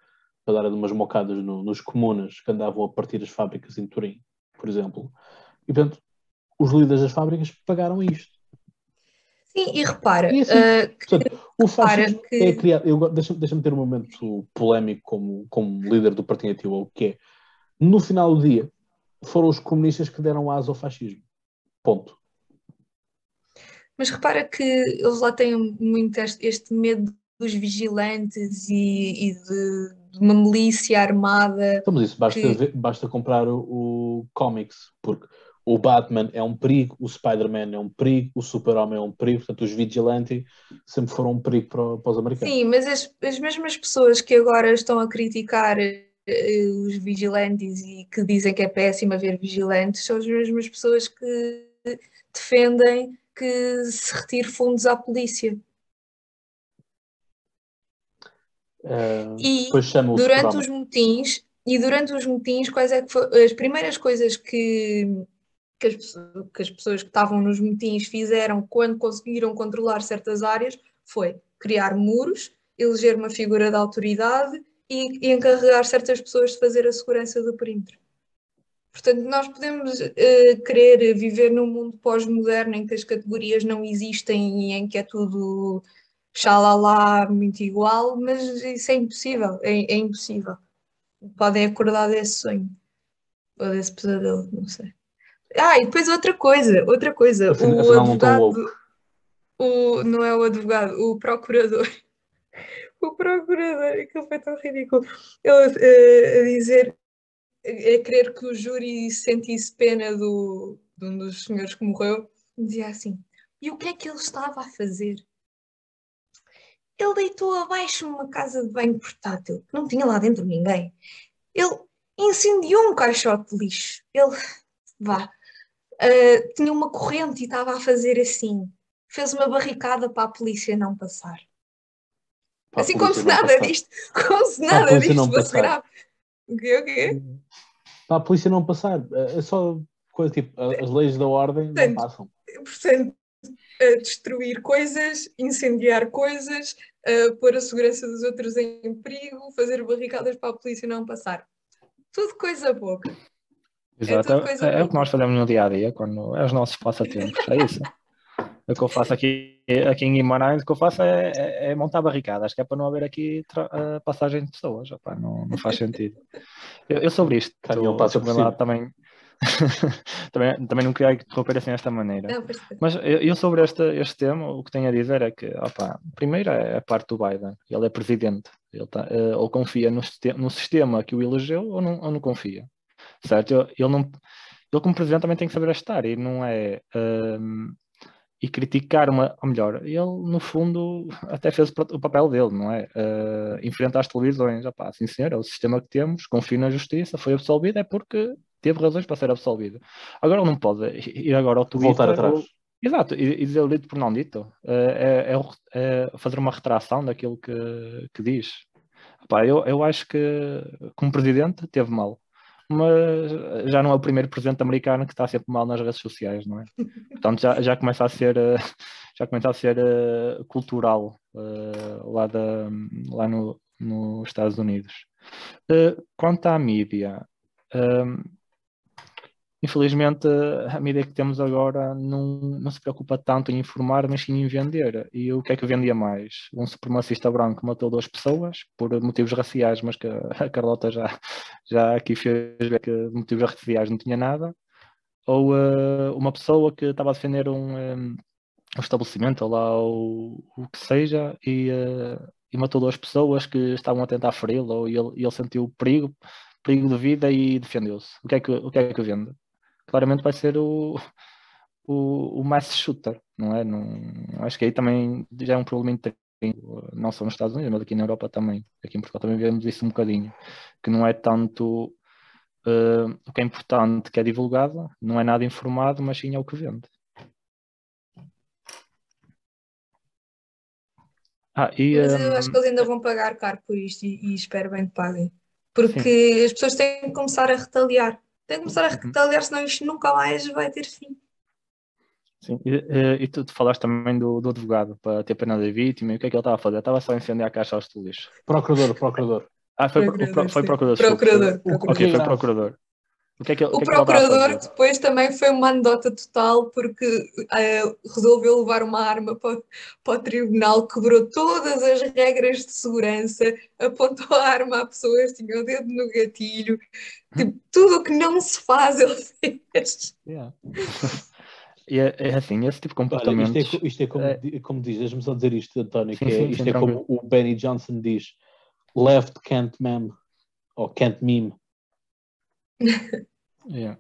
para dar umas mocadas no, nos comunas que andavam a partir as fábricas em Turim, por exemplo. E, portanto, os líderes das fábricas pagaram isto. Sim, e repara. E assim, uh, que, portanto, o fascismo que... é criado. Deixa-me deixa ter um momento polémico como, como líder do Partido Ativo, que é no final do dia foram os comunistas que deram asa ao fascismo. Ponto. Mas repara que eles lá têm muito este, este medo dos vigilantes e, e de, de uma milícia armada. Então, mas isso basta, que- ver- basta comprar o, o comics, porque o Batman é um perigo, o Spider-Man é um perigo, o Super-Homem é um perigo, portanto, os Vigilante sempre foram um perigo para, para os americanos. Sim, mas as, as mesmas pessoas que agora estão a criticar os vigilantes e que dizem que é péssimo haver vigilantes são as mesmas pessoas que defendem que se retire fundos à polícia. Eh, E durante os motins, e durante os motins, quais é que foram as primeiras coisas que, que, as, que as pessoas que estavam nos motins fizeram quando conseguiram controlar certas áreas foi criar muros, eleger uma figura de autoridade e, e encarregar certas pessoas de fazer a segurança do perímetro. Portanto, nós podemos eh, querer viver num mundo pós-moderno em que as categorias não existem e em que é tudo xalala, muito igual, mas isso é impossível, é, é impossível. Podem acordar desse sonho, ou desse pesadelo, não sei. Ah, e depois outra coisa, outra coisa, o advogado, o, não é o advogado, o procurador, o procurador, aquilo foi tão ridículo, ele eh, a dizer, a querer que o júri sentisse pena do, de um dos senhores que morreu, dizia assim, e o que é que ele estava a fazer? Ele deitou abaixo uma casa de banho portátil, que não tinha lá dentro ninguém. Ele incendiou um caixote de lixo. Ele, vá, ah, tinha uma corrente e estava a fazer assim. Fez uma barricada para a polícia não passar. Para assim como se não nada disto, como se nada disto não fosse passar. grave. O quê, o quê? Para a polícia não passar. É é só coisa tipo, as leis da ordem não Portanto, passam. portanto, a destruir coisas, incendiar coisas, a pôr a segurança dos outros em perigo, fazer barricadas para a polícia não passar. Tudo coisa pouca. Exato, tudo é, coisa é o que boa. nós fazemos no dia a dia, quando é os nossos passatempos, é isso. O que eu faço aqui, aqui em Guimarães, o que eu faço é, é- é montar barricadas, que é para não haver aqui tra- eh, passagem de pessoas, opá, não, não faz sentido. Eu, eu sobre isto, passa por desculpem lá, também, também, também não queria interromper assim desta maneira. Não. Mas eu, eu sobre este, este tema, o que tenho a dizer é que, opa, primeiro é a parte do Biden, ele é presidente, ele tá, eh, ou confia no, no sistema que o elegeu ou não, ou não confia, certo? Ele, não, ele como presidente também tem que saber estar e não é ehm, e criticar uma, ou melhor, ele no fundo até fez o pa- o papel dele, não é? Uh, enfrenta as televisões, opá, sim senhor, é o sistema que temos, confio na justiça, foi absolvido, é porque teve razões para ser absolvido. Agora ele não pode ir agora ao Twitter Voltar atrás. ou- Exato, e, dizer o dito por não dito. É, é- é é fazer uma retração daquilo que, que diz. Epá, eu, eu acho que, como presidente, teve mal. Mas já não é o primeiro presidente americano que está sempre mal nas redes sociais, não é? Portanto, já, já começa a ser, eh, já começa a ser eh, cultural eh, lá, da, lá no, nos Estados Unidos. Quanto à mídia, Infelizmente, a mídia que temos agora não, não se preocupa tanto em informar, mas sim em vender. E o que é que vendia mais? Um supremacista branco matou duas pessoas por motivos raciais, mas que a Carlota já, já aqui fez ver que motivos raciais não tinha nada. Ou eh, uma pessoa que estava a defender um, eh, um estabelecimento, ou lá o, o que seja, e, eh, e matou duas pessoas que estavam a tentar feri-lo, e ele, ele sentiu perigo, perigo de vida e defendeu-se. O que é que, o que, é que vende? Claramente vai ser o, o, o mass shooter, não é? Não, acho que aí também já é um problema interno, não só nos Estados Unidos, mas aqui na Europa também. Aqui em Portugal também vemos isso um bocadinho, que não é tanto uh, o que é importante que é divulgado, não é nada informado, mas sim é o que vende. Ah, e, mas eu um... acho que eles ainda vão pagar caro por isto e, e espero bem que paguem. Porque sim. as pessoas têm que começar a retaliar tem que começar a retaliar, senão isto nunca mais vai ter fim. Sim, e, e tu, tu, falaste também do, do, advogado para ter pena da vítima, e o que é que ele estava a fazer? Estava só a incendiar a caixa aos lixo. Procurador, procurador. Ah, foi procurador. Foi procurador, procurador, procurador. Ok, foi procurador. O, que é que, o que procurador é que depois também foi uma anedota total porque uh, resolveu levar uma arma para, para, o tribunal, quebrou todas as regras de segurança, apontou a arma a pessoas, tinha o dedo no gatilho, tipo, tudo o que não se faz ele fez. Yeah. E é, é, assim, esse tipo de comportamento. Isto, é, isto é, como, é... como diz, deixa-me só dizer isto, António, sim, que é, sim, isto sim, é como o Benny Johnson diz: left can't meme ou can't meme. Yeah.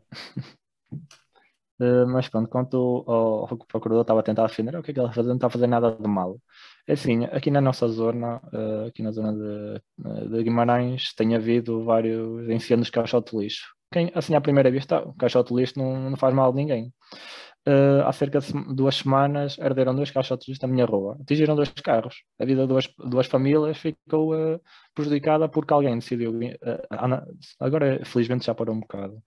Uh, mas pronto, quanto ao, ao procurador estava a tentar defender, o que é que ele fazendo? Não está a fazer nada de mal. É assim, aqui na nossa zona, uh, aqui na zona de, de, Guimarães, tem havido vários incêndios de caixote de lixo. Quem, assim, à primeira vista, o caixote de lixo não, não faz mal a ninguém. Uh, há cerca de duas semanas arderam dois caixotes na minha rua, atingiram dois carros. A vida de duas, duas famílias ficou uh, prejudicada porque alguém decidiu. Uh, agora, felizmente, já parou um bocado,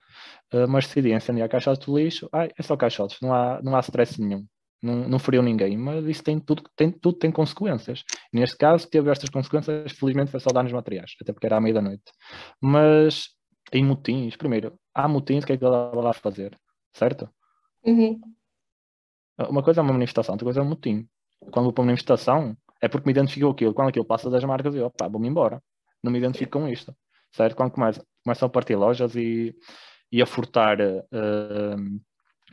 mas decidiu incendiar caixotes de lixo. Ai, é só caixotes, não há, não há stress nenhum. Não, não feriu ninguém, mas isso tem tudo, tem, tudo tem consequências. Neste caso, teve estas consequências, felizmente foi só danos materiais, até porque era à meia-da-noite. Mas em motins, primeiro, há motins, o que é que ele estava lá fazer? Certo? Uhum. Uma coisa é uma manifestação, outra coisa é um motim. Quando vou para uma manifestação, é porque me identifico aquilo. Quando aquilo passa das marcas, eu, vou-me embora. Não me identifico com isto. Certo? Quando começam, começam a partir lojas e, e a furtar uh,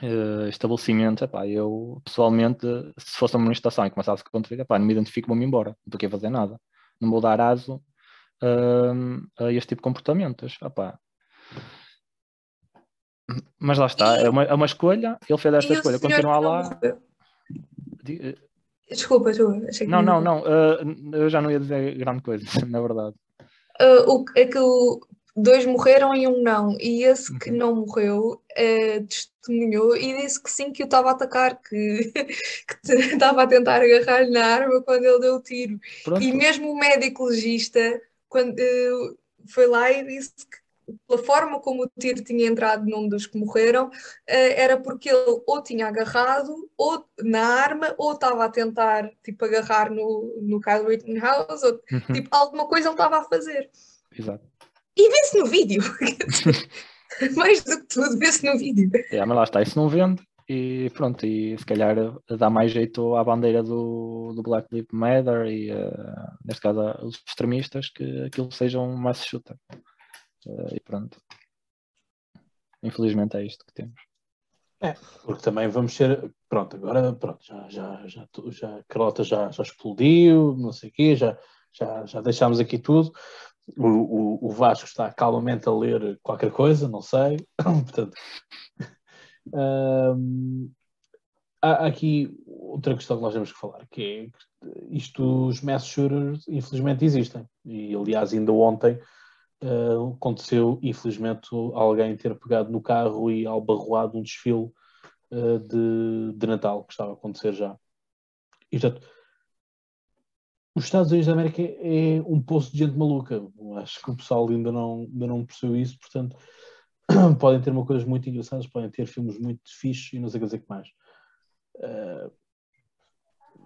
uh, estabelecimentos, epá, eu pessoalmente, se fosse uma manifestação e começasse a acontecer, epá, não me identifico, vou-me embora. Não estou fazer nada. Não vou dar aso uh, a este tipo de comportamentos. Epá, mas lá está, é uma, é uma escolha, ele fez esta escolha, continuar lá. Eh, desculpa. Não, não, não, uh, eu já não ia dizer grande coisa, na verdade. Uh, o, é que o, dois morreram e um não, e esse que uhum. não morreu uh, testemunhou e disse que sim, que o estava a atacar, que, estava a tentar agarrar-lhe na arma quando ele deu o tiro. Pronto. E mesmo o médico legista, quando foi lá e disse que pela forma como o tiro tinha entrado num dos que morreram, eh, era porque ele ou tinha agarrado ou na arma, ou estava a tentar tipo, agarrar no, no Kyle Rittenhouse, ou uhum. tipo, alguma coisa ele estava a fazer. Exato. E vê-se no vídeo. mais do que tudo, vê-se no vídeo. É, mas lá está, isso não vende. E pronto, e se calhar dá mais jeito à bandeira do, do Black Lives Matter e, uh, neste caso, os extremistas, que aquilo seja um mass shooter. Uh, e pronto. Infelizmente é isto que temos. É, porque também vamos ser. Pronto, agora pronto, já, já, já, já a Carlota já, já explodiu, não sei o quê, já, já, já deixámos aqui tudo. O, o, o Vasco está calmamente a ler qualquer coisa, não sei. Portanto, um, há aqui outra questão que nós temos que falar, que é isto, os mass shooters, infelizmente existem. E aliás, ainda ontem uh, aconteceu, infelizmente, alguém ter pegado no carro e albarroado um desfile uh, de, de Natal que estava a acontecer já. E, portanto, os Estados Unidos da América é um poço de gente maluca. Acho que o pessoal ainda não, ainda não percebeu isso, portanto, podem ter uma coisas muito engraçadas, podem ter filmes muito fixos e não sei o que dizer que mais. Uh,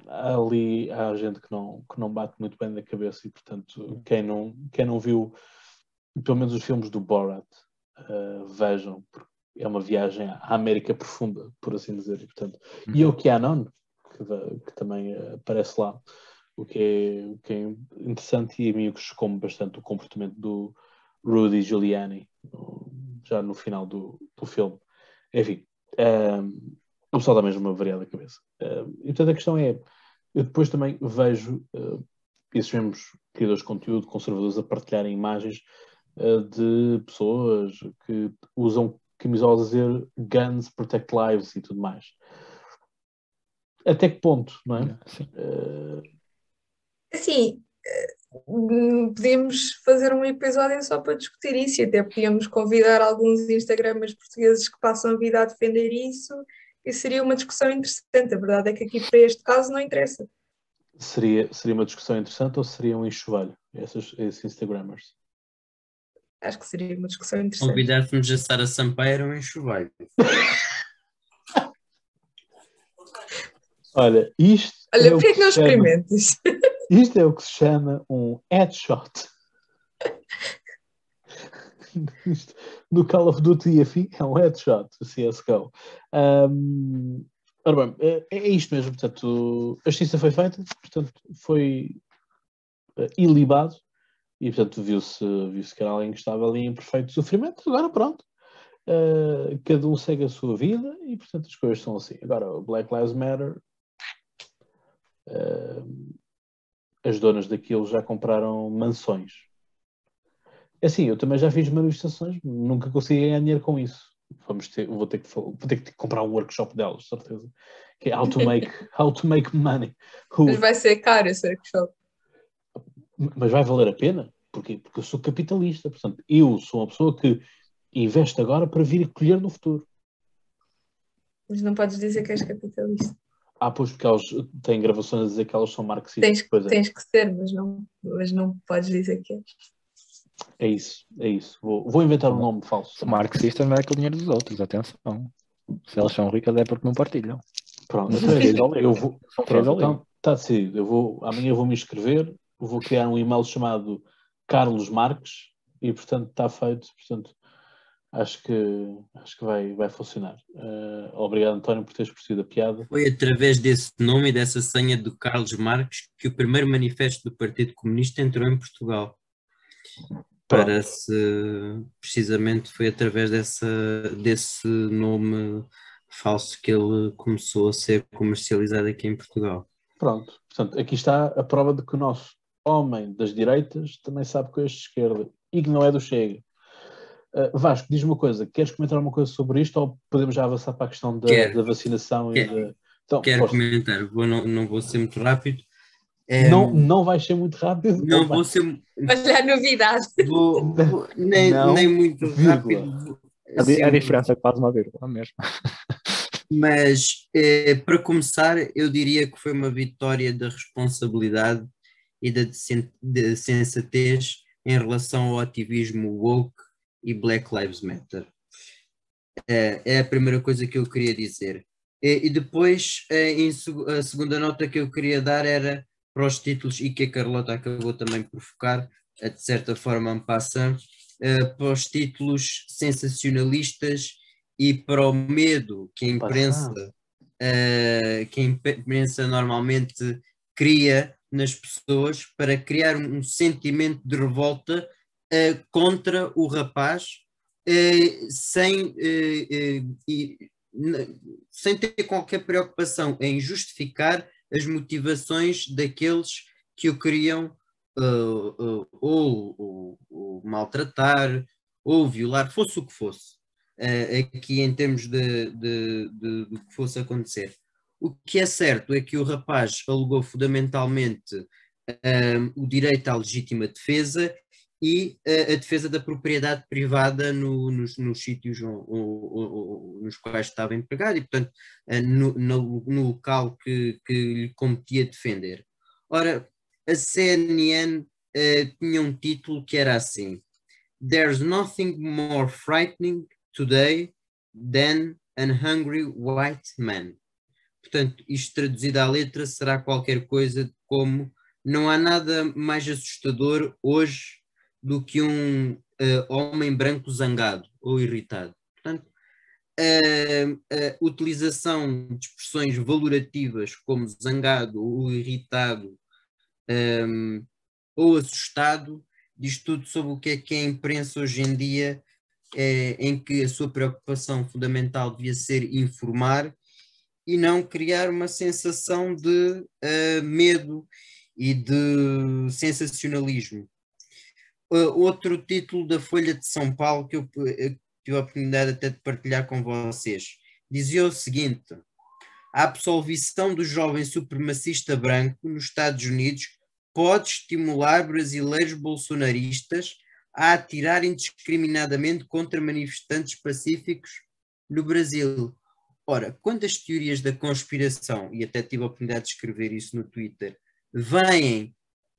ali há gente que não, que não bate muito bem na cabeça e, portanto, quem não, quem não viu pelo menos os filmes do Borat, uh, vejam, porque é uma viagem à América profunda, por assim dizer. E, portanto, uhum. e o Keanon, que, que também uh, aparece lá, o que, é, o que é interessante e a mim o que bastante o comportamento do Rudy Giuliani, já no final do, do filme. Enfim, um, ehm, o pessoal dá mesmo uma variada cabeça. Um, ehm, e portanto a questão é, eu depois também vejo uh, esses mesmos criadores de conteúdo, conservadores, a partilharem imagens eh, de pessoas que usam camisolas a dizer guns protect lives e tudo mais. Até que ponto, não é? Sim. Uh... Assim, podíamos fazer um episódio só para discutir isso e até podíamos convidar alguns Instagramers portugueses que passam a vida a defender isso e seria uma discussão interessante. A verdade é que aqui para este caso não interessa. Seria, seria uma discussão interessante ou seria um enxovalho, esses, esses Instagramers? Acho que seria uma discussão interessante. Convidássemos a Sara Sampaio em chuveiro. Olha, isto. Olha, é porquê que não experimentas? Isto é o que se chama um headshot. Isto, no Call of Duty afim é um headshot, CSGO. Um, ora bem, é, é, isto mesmo. Portanto, a justiça foi feita, portanto, foi uh, ilibado e portanto viu-se viu que era alguém que estava ali em perfeito sofrimento. Agora pronto, uh, cada um segue a sua vida e portanto as coisas são assim. Agora o Black Lives Matter uh, as donas daquilo já compraram mansões. É assim, eu também já fiz manifestações, nunca consegui ganhar dinheiro com isso. Vamos ter, vou, ter que, vou ter que comprar um workshop delas, certeza. Que é how to make, how to make money. Mas vai ser caro esse workshop. Mas vai valer a pena? Porquê? Porque eu sou capitalista. Portanto, eu sou uma pessoa que investe agora para vir colher no futuro. Mas não podes dizer que és capitalista. Ah, pois, porque elas têm gravações a dizer que elas são marxistas. Tens, pois é. tens que ser, mas não, mas não podes dizer que és. É isso, é isso. Vou, vou inventar um nome falso. São marxistas não é com o dinheiro dos outros, atenção. Se elas são ricas é porque não partilham. Pronto, então é eu vou. Pronto, então está decidido. Eu vou, amanhã vou me inscrever, vou criar um e-mail chamado Carlos Marques e portanto está feito. Portanto, acho que, acho que vai, vai funcionar. Eh, obrigado, António, por teres percebido a piada. Foi através desse nome e dessa senha do Carlos Marques que o primeiro manifesto do Partido Comunista entrou em Portugal. Parece, precisamente, foi através dessa, desse nome falso que ele começou a ser comercializado aqui em Portugal. Pronto, portanto, aqui está a prova de que o nosso homem das direitas também sabe coisas de esquerda e que não é do Chega. Uh, Vasco, diz uma coisa, queres comentar alguma coisa sobre isto ou podemos já avançar para a questão da, Quero. da vacinação Quero. e da... Então, Quero comentar, vou, não, não vou ser muito rápido. É, não, não vai ser muito rápido? não vai? vou ser Olha a novidade. vou- vou- nem, Não, nem muito vírgula. rápido. A, di- a Assim, diferença é quase uma vírgula mesmo. Mas, eh, para começar, eu diria que foi uma vitória da responsabilidade e da sensatez em relação ao ativismo woke e Black Lives Matter. Eh, é a primeira coisa que eu queria dizer. E, depois, eh, a segunda nota que eu queria dar era para os títulos, e que a Carlota acabou também por focar, eh, de certa forma, me passa, para os títulos sensacionalistas e para o medo que a imprensa, que a imprensa normalmente cria nas pessoas para criar um sentimento de revolta eh, contra o rapaz eh, sem, n- sem ter qualquer preocupação em justificar as motivações daqueles que o queriam ou, maltratar ou violar, fosse o que fosse aqui em termos de, de, de- do que fosse acontecer. O que é certo é que o rapaz alegou fundamentalmente ahm, o direito à legítima defesa e ah, a defesa da propriedade privada no- nos, nos sítios o- o- o- nos quais estava empregado e, portanto, ah, no, no- no local que, que lhe competia defender. Ora, a CNN ah, tinha um título que era assim: There's nothing more frightening today than an hungry white man. Portanto, isto traduzido à letra será qualquer coisa como não há nada mais assustador hoje do que um eh, homem branco zangado ou irritado. Portanto, a, a utilização de expressões valorativas como zangado ou irritado ehm, ou assustado diz tudo sobre o que é que é a imprensa hoje em dia, eh, em que a sua preocupação fundamental devia ser informar e não criar uma sensação de eh, medo e de sensacionalismo. Uh, outro título da Folha de São Paulo que eu eh, tive a oportunidade até de partilhar com vocês dizia o seguinte: a absolvição do jovem supremacista branco nos Estados Unidos pode estimular brasileiros bolsonaristas a atirar indiscriminadamente contra manifestantes pacíficos no Brasil. Ora, quantas teorias da conspiração, e até tive a oportunidade de escrever isso no Twitter, vêm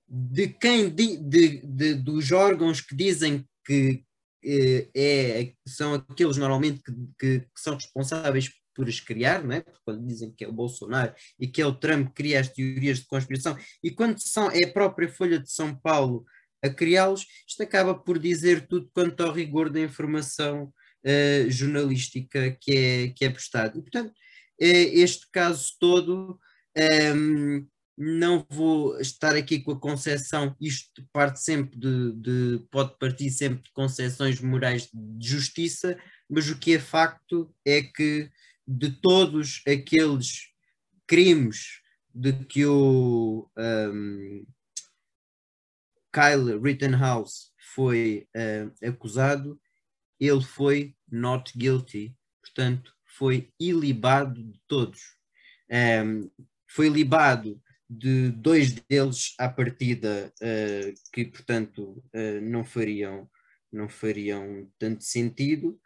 de quem di- de, de- dos órgãos que dizem que eh, é, são aqueles normalmente que, que- que são responsáveis por as criar, não é? Quando dizem que é o Bolsonaro e que é o Trump que cria as teorias de conspiração, e quando são, é a própria Folha de São Paulo a criá-los, isto acaba por dizer tudo quanto ao rigor da informação eh, jornalística que é, que é prestado. E, portanto, eh, este caso todo, ehm, não vou estar aqui com a concepção, isto parte sempre de, de- pode partir sempre de concepções morais de justiça, mas o que é facto é que de todos aqueles crimes de que o, ehm, Kyle Rittenhouse foi uh, acusado, ele foi not guilty, portanto, foi ilibado de todos. Um, foi libado de dois deles à partida uh, que, portanto, uh, não fariam não fariam tanto sentido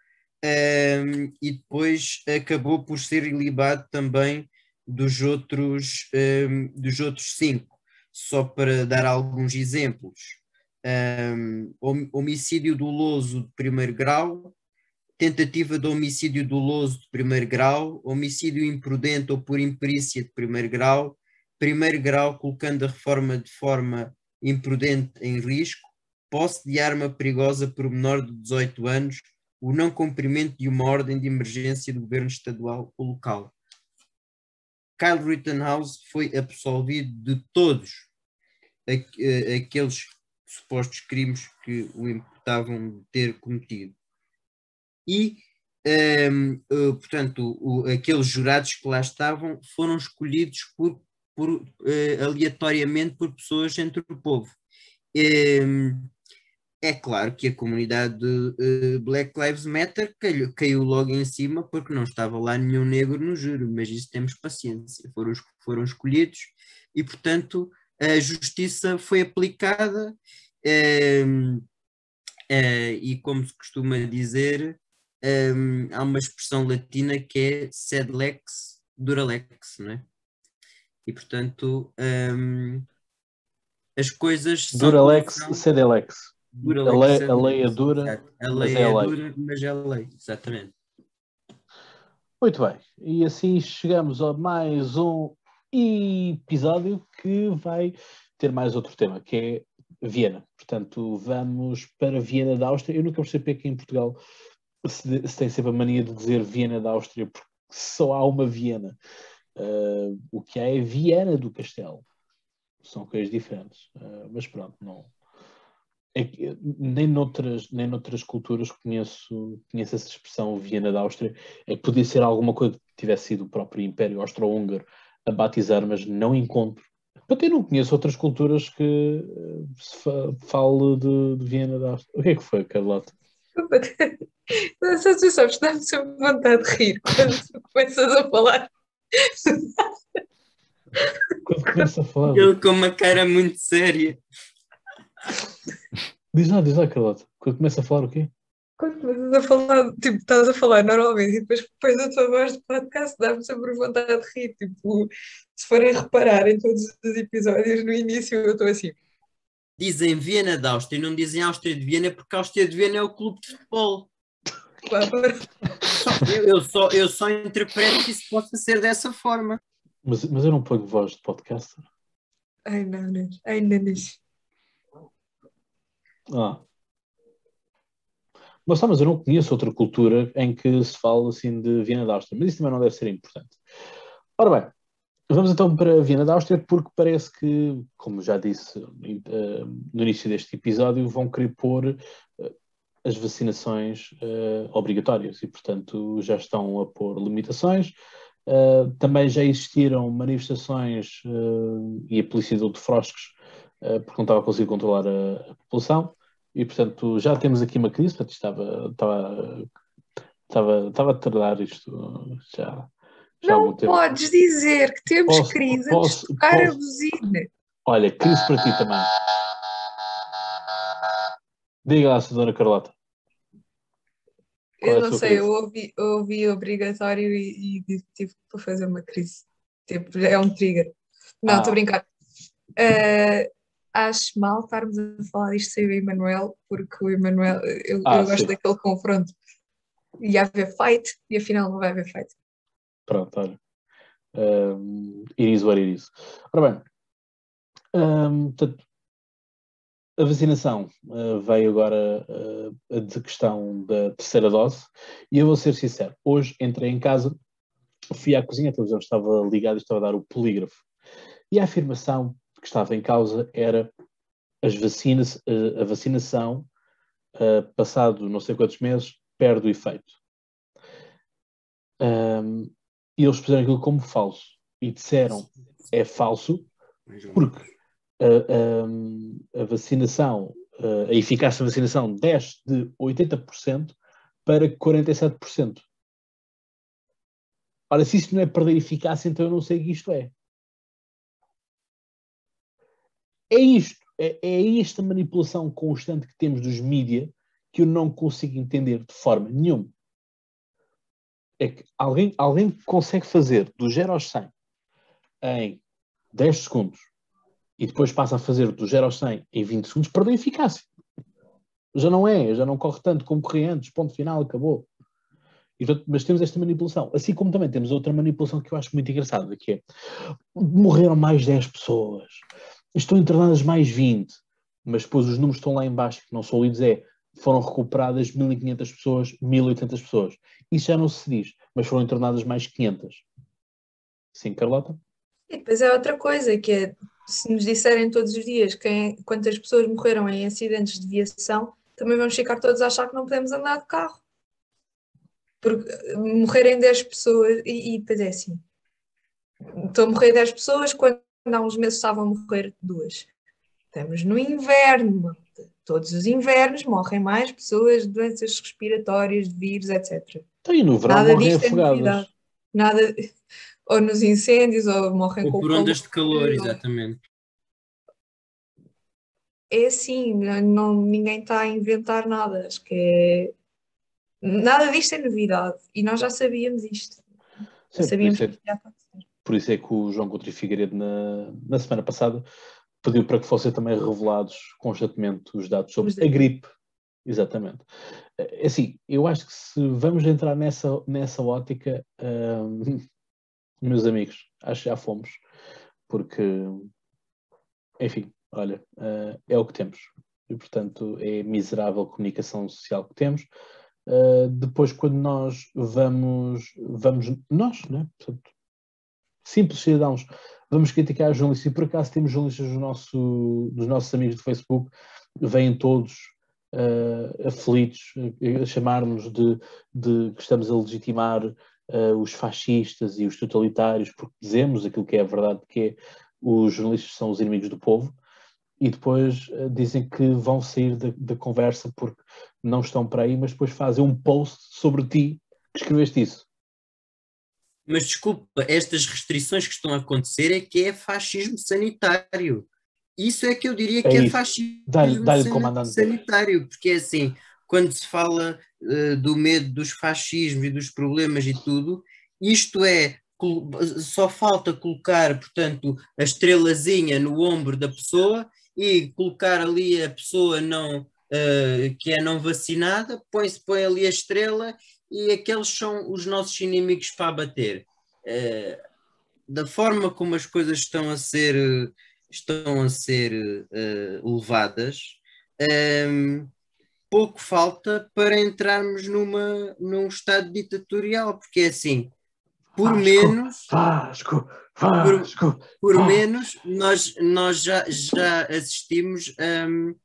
um, e depois acabou por ser ilibado também dos outros um, dos outros cinco só para dar alguns exemplos um, homicídio doloso de primeiro grau tentativa de homicídio doloso de primeiro grau homicídio imprudente ou por imperícia de primeiro grau primeiro grau colocando a reforma de forma imprudente em risco posse de arma perigosa por menor de 18 anos, o não cumprimento de uma ordem de emergência do governo estadual ou local. Kyle Rittenhouse foi absolvido de todos aqueles supostos crimes que o imputavam ter cometido. E, um, uh, portanto, o, aqueles jurados que lá estavam foram escolhidos por, por uh, aleatoriamente por pessoas entre o povo. Um, é claro que a comunidade de uh, Black Lives Matter caiu, caiu, logo em cima porque não estava lá nenhum negro no júri, mas isso temos paciência, foram, foram escolhidos e, portanto, a justiça foi aplicada uh, uh, e, como se costuma dizer, um, há uma expressão latina que é sed lex dura lex, não é? E, portanto, um, as coisas... Dura lex, sed lex. Dura a, lei, a lei é dura, a lei é, é lei. dura, mas é lei, exatamente. Muito bem, e assim chegamos a mais um episódio que vai ter mais outro tema, que é Viena. Portanto, vamos para Viena da Áustria. Eu nunca percebi que em Portugal se, se, tem sempre a mania de dizer Viena da Áustria, porque só há uma Viena. Uh, o que há é Viena do Castelo. São coisas diferentes. Uh, mas pronto, não, é que, nem, noutras, nem noutras culturas conheço, conheço essa expressão Viena da Áustria. É que podia ser alguma coisa que tivesse sido o próprio Império Austro-Húngaro a batizar, mas não encontro. Porque eu não conheço outras culturas que eh, se fa fale de, de, Viena da Áustria. O que é que foi, Carlota? Não sei se sabes, dá-me sempre vontade de rir quando começas a falar. Quando começa a falar. Ele com uma cara muito séria. Diz lá, diz lá, Carlota. Quando começa a falar o quê? Quando começas a falar, tipo, estás a falar normalmente e depois depois a tua voz de podcast dá-me sempre vontade de rir. Tipo, se forem reparar em todos os episódios, no início eu estou assim. Dizem Viena da Áustria e não dizem Áustria de Viena porque a Áustria de Viena é o clube de futebol. Claro. eu, eu, só, eu só interpreto que isso possa ser dessa forma. Mas, mas eu não ponho voz de podcaster. Ai não, não. ainda não. Ah. Mas, tá, mas eu não conheço outra cultura em que se fala assim de Viena da Áustria, mas isso também não deve ser importante. Ora bem, vamos então para Viena da Áustria, porque parece que, como já disse uh, no início deste episódio, vão querer pôr uh, as vacinações uh, obrigatórias e, portanto, já estão a pôr limitações. também já existiram manifestações e a polícia deu de froscos porque não estava a conseguir controlar a, a população e portanto já temos aqui uma crise, portanto estava, estava, estava, estava a tardar isto já. já não podes dizer que temos posso, crise posso, a tocar posso, a buzina. Olha, crise para ti também. Diga lá, Dona Carlota. eu é não sei, eu ouvi, eu ouvi obrigatório e, e tive para fazer uma crise. Tipo, é um trigger. Não, estou ah. a brincar. Uh, acho mal estarmos a falar isto sem o Emanuel, porque o Emanuel, eu, ah, eu gosto daquele confronto. Ia haver fight e afinal não vai haver fight. Pronto, olha. Um, it is what it is. Ora bem, um, portanto, a vacinação uh, veio agora uh, a questão da terceira dose e eu vou ser sincero, hoje entrei em casa, fui à cozinha, a televisão estava ligada e estava a dar o polígrafo e a afirmação que estava em causa era as vacinas, a vacinação, passado não sei quantos meses, perde o efeito. e eles puseram aquilo como falso e disseram é falso porque a, a, a vacinação, a eficácia da vacinação desce de 80% para 47%. Ora, se isto não é perder eficácia, então eu não sei o que isto é. É isto, é, é esta manipulação constante que temos dos mídias que eu não consigo entender de forma nenhuma. É que alguém, alguém consegue fazer do 0 aos 100 em 10 segundos e depois passa a fazer do 0 aos 100 em 20 segundos, perdeu eficácia. Já não é, já não corre tanto como corria antes, ponto final, acabou. Mas temos esta manipulação. Assim como também temos outra manipulação que eu acho muito engraçada, que é morreram mais 10 pessoas, estão internadas mais 20, mas depois os números estão lá em baixo, que não são lidos, é foram recuperadas 1.500 pessoas, 1.800 pessoas. Isso já não se diz, mas foram internadas mais 500. Sim, Carlota? E depois é outra coisa, que é, se nos disserem todos os dias quem, quantas pessoas morreram em acidentes de viação, também vamos ficar todos a achar que não podemos andar de carro. Porque morrerem 10 pessoas, e, e depois é assim, estão a morrer 10 pessoas quando há uns meses estavam a morrer duas. Estamos no inverno, todos os invernos morrem mais pessoas de doenças respiratórias, de vírus, etc. Então, e no verão Nada morrem é afogadas. É Nada, ou nos incêndios, ou morrem ou com por ondas de calor, exatamente. É assim, não, ninguém está a inventar nada. Acho que é. Nada disto é novidade. E nós já sabíamos isto. Já Sim, sabíamos que ia acontecer. Por isso é que o João Coutinho Figueiredo, na, na semana passada, pediu para que fossem também revelados constantemente os dados sobre a gripe. Exatamente. É assim, eu acho que se vamos entrar nessa, nessa ótica, hum, meus amigos, acho que já fomos, porque, enfim, olha, uh, é o que temos. E, portanto, é miserável a comunicação social que temos. Uh, depois, quando nós vamos, vamos nós, né? Portanto, simples cidadãos, vamos criticar os jornalistas, e por acaso temos jornalistas do nosso, dos nossos amigos do Facebook, vêm todos uh, aflitos, a chamar-nos de, de, que estamos a legitimar uh, os fascistas e os totalitários, porque dizemos aquilo que é a verdade, que é os jornalistas são os inimigos do povo, e depois dizem que vão sair da, da, conversa porque não estão para aí, mas depois fazem um post sobre ti que escreveste isso. Mas desculpa, estas restrições que estão a acontecer é que é fascismo sanitário. Isso é que eu diria é que é, é fascismo dá-lhe, dá-lhe sanitário, porque é assim, quando se fala uh, do medo dos fascismos e dos problemas e tudo, isto é só falta colocar, portanto, a estrelazinha no ombro da pessoa e colocar ali a pessoa não uh, que é não vacinada, põe-se põe ali a estrela e aqueles são os nossos inimigos para abater. Uh, da forma como as coisas estão a ser, estão a ser uh, levadas, um, ehm, pouco falta para entrarmos numa, num estado ditatorial, porque é assim, por Vasco, menos. Vasco, Vasco, por, por menos, nós, nós já, já assistimos um, uh,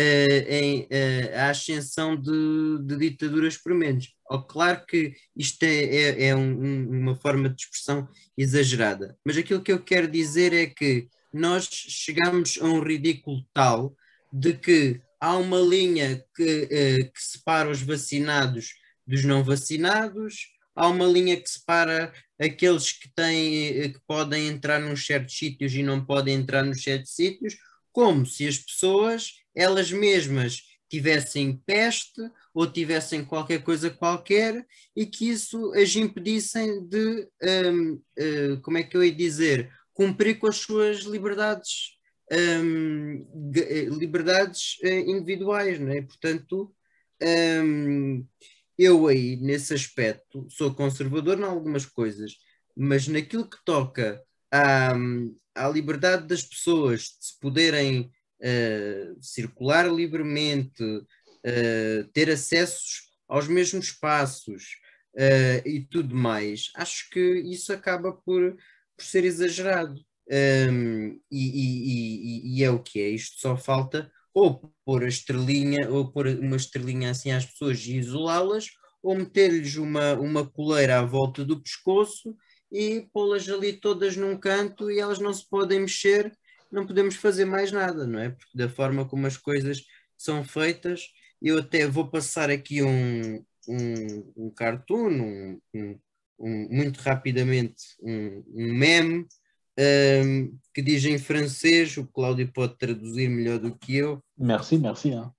em, uh, à ascensão de, de, ditaduras por menos. Oh, claro que isto é, é, é um, um, uma forma de expressão exagerada, mas aquilo que eu quero dizer é que nós chegamos a um ridículo tal de que há uma linha que, uh, que separa os vacinados dos não vacinados, há uma linha que separa aqueles que têm que podem entrar nos certos sítios e não podem entrar nos certos sítios, como se as pessoas elas mesmas tivessem peste ou tivessem qualquer coisa qualquer e que isso as impedissem de, um, uh, hum, como é que eu ia dizer, cumprir com as suas liberdades, um, eh, liberdades uh, individuais, não é? Portanto, um, eu aí, nesse aspecto, sou conservador em algumas coisas, mas naquilo que toca à, à liberdade das pessoas de se poderem uh, circular livremente, uh, ter acessos aos mesmos espaços uh, e tudo mais, acho que isso acaba por, por ser exagerado. Um, e, e, e, e, é o que é, isto só falta ou pôr a estrelinha, ou pôr uma estrelinha assim às pessoas e isolá-las, ou meter-lhes uma, uma coleira à volta do pescoço e pô-las ali todas num canto e elas não se podem mexer não podemos fazer mais nada, não é? Porque da forma como as coisas são feitas, eu até vou passar aqui um, um, um cartoon, um, um, muito rapidamente, um, meme um, que diz em francês, o Cláudio pode traduzir melhor do que eu. Merci, merci. Hein.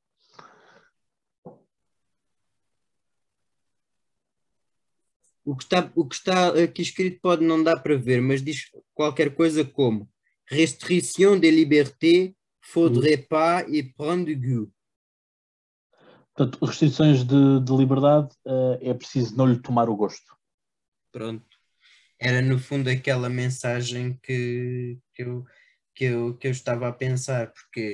O que, está, o que está aqui escrito pode não dar para ver, mas diz qualquer coisa como restriction des libertés faudrait pas y prendre goût. Portanto, restrições de, de liberdade uh, é preciso não lhe tomar o gosto. Pronto. Era no fundo aquela mensagem que, que, eu, que, eu, que eu estava a pensar, porque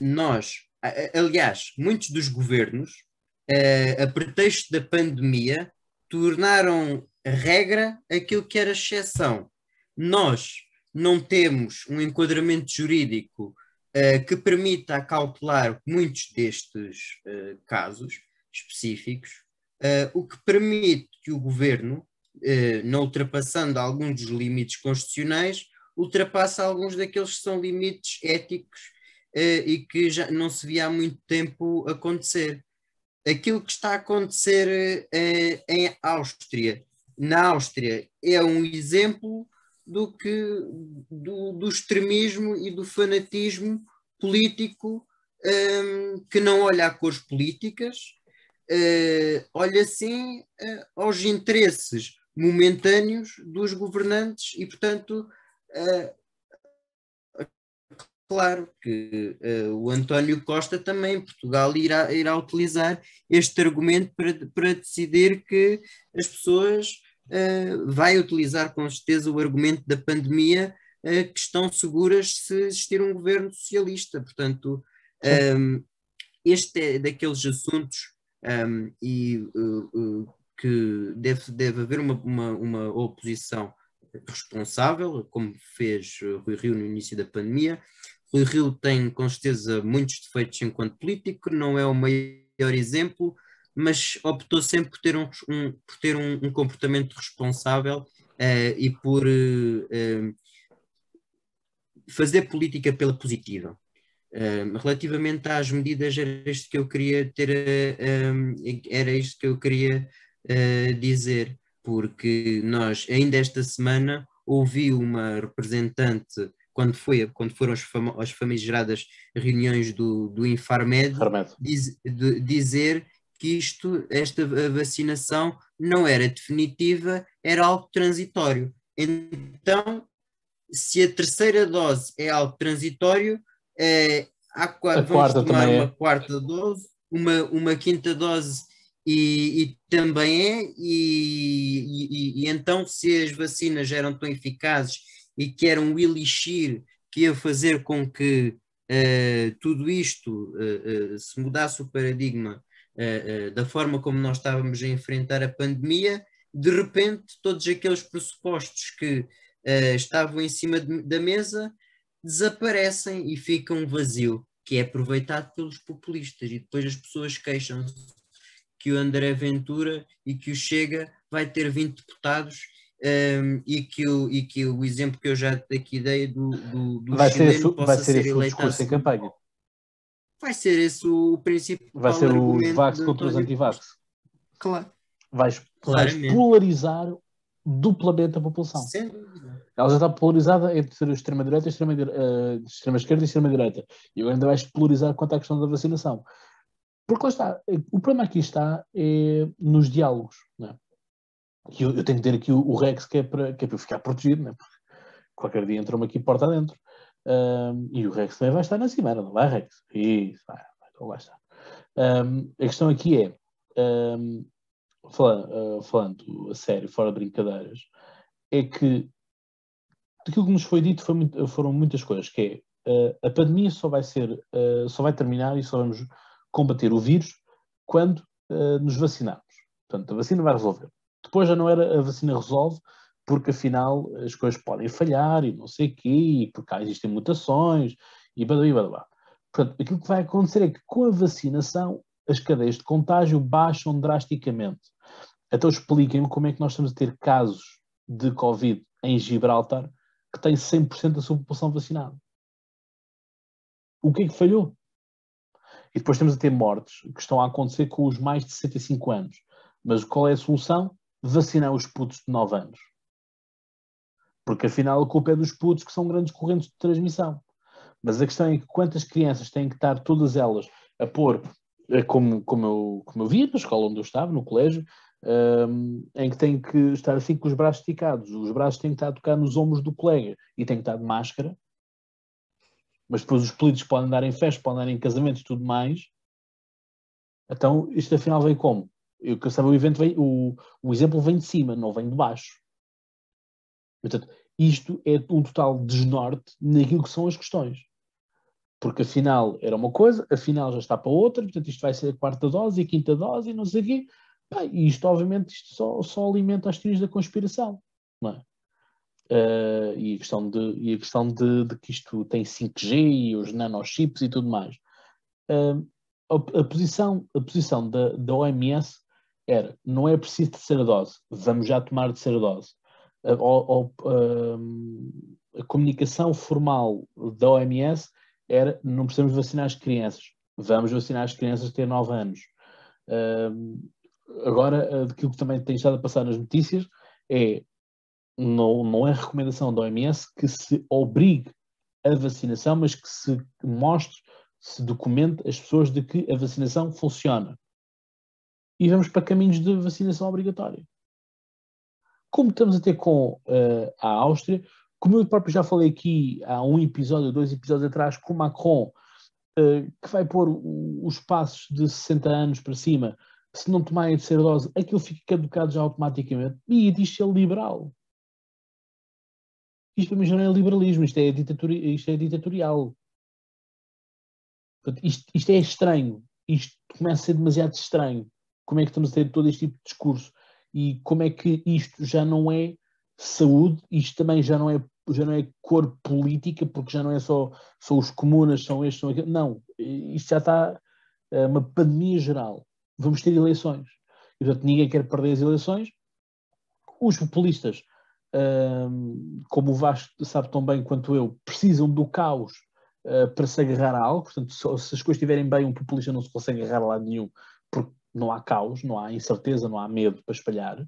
nós, aliás, muitos dos governos, uh, a pretexto da pandemia, tornaram regra aquilo que era exceção. Nós não temos um enquadramento jurídico uh, que permita acautelar muitos destes uh, casos específicos, uh, o que permite que o governo, não ultrapassando alguns dos limites constitucionais, ultrapasse alguns daqueles que são limites éticos e que já não se via há muito tempo acontecer. Aquilo que está a acontecer em Áustria, na Áustria, é um exemplo do que do, do extremismo e do fanatismo político um, que não olha a cores políticas, uh, olha sim uh, aos interesses momentâneos dos governantes e, portanto, uh, claro que o António Costa também em Portugal irá, irá utilizar este argumento para, para decidir que as pessoas vai utilizar com certeza o argumento da pandemia uh, que estão seguras se existir um governo socialista. Portanto, um, ehm, este é daqueles assuntos um, ehm, e, que deve, deve haver uma, uma, uma oposição responsável, como fez Rui Rio no início da pandemia, Rui Rio tem com certeza muitos defeitos enquanto político, não é o maior exemplo, mas optou sempre por ter um, um por ter um, um comportamento responsável uh, e por uh, fazer política pela positiva. Relativamente às medidas, era isto que eu queria ter, era isto que eu queria dizer, porque nós, ainda esta semana, ouvi uma representante quando, foi, quando foram as, fam as famigeradas reuniões do, do Infarmed, diz, de, dizer que isto, esta vacinação não era definitiva, era algo transitório. Então, se a terceira dose é algo transitório, é, há, a vamos tomar uma é. quarta dose, uma, uma quinta dose e, e também é, e, e, e, então se as vacinas eram tão eficazes e que era um elixir que ia fazer com que uh, tudo isto uh, uh, se mudasse o paradigma da forma como nós estávamos a enfrentar a pandemia, de repente todos aqueles pressupostos que estavam em cima de, da mesa desaparecem e ficam vazio, que é aproveitado pelos populistas e depois as pessoas queixam-se que o André Ventura e que o Chega vai ter 20 deputados um, e, que o, e que o exemplo que eu já aqui dei do, do, do vai ser, vai ser, ser esse o discurso em campanha. Vai ser esse o princípio. Vai ser o vax contra os antivax. Claro. Vais, vais polarizar duplamente a população. Dúvida. Ela já está polarizada entre a extrema-direita, extrema, uh, extrema-esquerda e extrema-direita. E ainda vais polarizar quanto à questão da vacinação. Porque lá está, o problema aqui está é nos diálogos. Não é? que eu, eu, tenho que ter aqui o, o Rex que é, para, que é para eu ficar protegido, né? porque qualquer dia entra-me aqui porta adentro. Um, e o Rex também vai estar na cimeira, não vai, Rex? Isso, vai, vai, então vai estar. Um, a questão aqui é, um, falando, uh, falando a sério, fora de brincadeiras, é que aquilo que nos foi dito foi muito, foram muitas coisas, que é, uh, a pandemia só vai ser, uh, só vai terminar e só vamos combater o vírus quando nos vacinarmos. Portanto, a vacina vai resolver. Depois já não era a vacina resolve, porque afinal as coisas podem falhar e não sei o quê, e porque cá existem mutações e blá blá. Portanto, aquilo que vai acontecer é que com a vacinação as cadeias de contágio baixam drasticamente. Então expliquem-me como é que nós estamos a ter casos de Covid em Gibraltar que tem 100% da sua população vacinada. O que é que falhou? E depois temos a ter mortes que estão a acontecer com os mais de 65 anos. Mas qual é a solução? Vacinar os putos de 9 anos. Porque afinal a culpa é dos putos que são grandes correntes de transmissão. Mas a questão é que quantas crianças têm que estar todas elas a pôr, eh, como, como, eu, como eu via na escola onde eu estava, no colégio, um, em que têm que estar assim com os braços esticados. Os braços têm que estar a tocar nos ombros do colega e têm que estar de máscara. Mas depois os políticos podem andar em festas, podem andar em casamentos e tudo mais. Então, isto afinal vem como? Eu que sabe, o evento vem, o, o exemplo vem de cima, não vem de baixo. Portanto, isto é um total desnorte naquilo que são as questões. Porque afinal era uma coisa, afinal já está para outra, portanto isto vai ser a quarta dose e a quinta dose e não sei o quê. e isto, obviamente, isto só, só alimenta as teorias da conspiração. Não é? Uh, e a questão, de, e a questão de, de, que isto tem 5G e os nanochips e tudo mais. Uh, a, a, posição, a posição da, da OMS era: não é preciso terceira dose, vamos já tomar terceira dose. A, a, a comunicação formal da OMS era: não precisamos vacinar as crianças, vamos vacinar as crianças ter 9 anos. Uh, agora, aquilo que também tem estado a passar nas notícias é não, não é recomendação da OMS que se obrigue a vacinação, mas que se mostre, se documente as pessoas de que a vacinação funciona. E vamos para caminhos de vacinação obrigatória. Como estamos a ter com uh, a Áustria, como eu próprio já falei aqui há um episódio, dois episódios atrás, com Macron, uh, que vai pôr os passos de 60 anos para cima, se não tomarem a terceira dose, aquilo fica caducado já automaticamente. E diz ser liberal. Isto para mim já não é liberalismo, isto é, ditatori isto é ditatorial. Portanto, isto, isto é estranho. Isto começa a ser demasiado estranho. Como é que estamos a ter todo este tipo de discurso? E como é que isto já não é saúde, isto também já não é, já não é cor política, porque já não é só, só os comunas, são estes, são aqueles. Não, isto já está é uma pandemia geral. Vamos ter eleições. E, portanto, ninguém quer perder as eleições. Os populistas como o Vasco sabe tão bem quanto eu, precisam do caos uh, para se agarrar a algo. Portanto, se, se as coisas estiverem bem, um populista não se consegue agarrar a lado nenhum, porque não há caos, não há incerteza, não há medo para espalhar.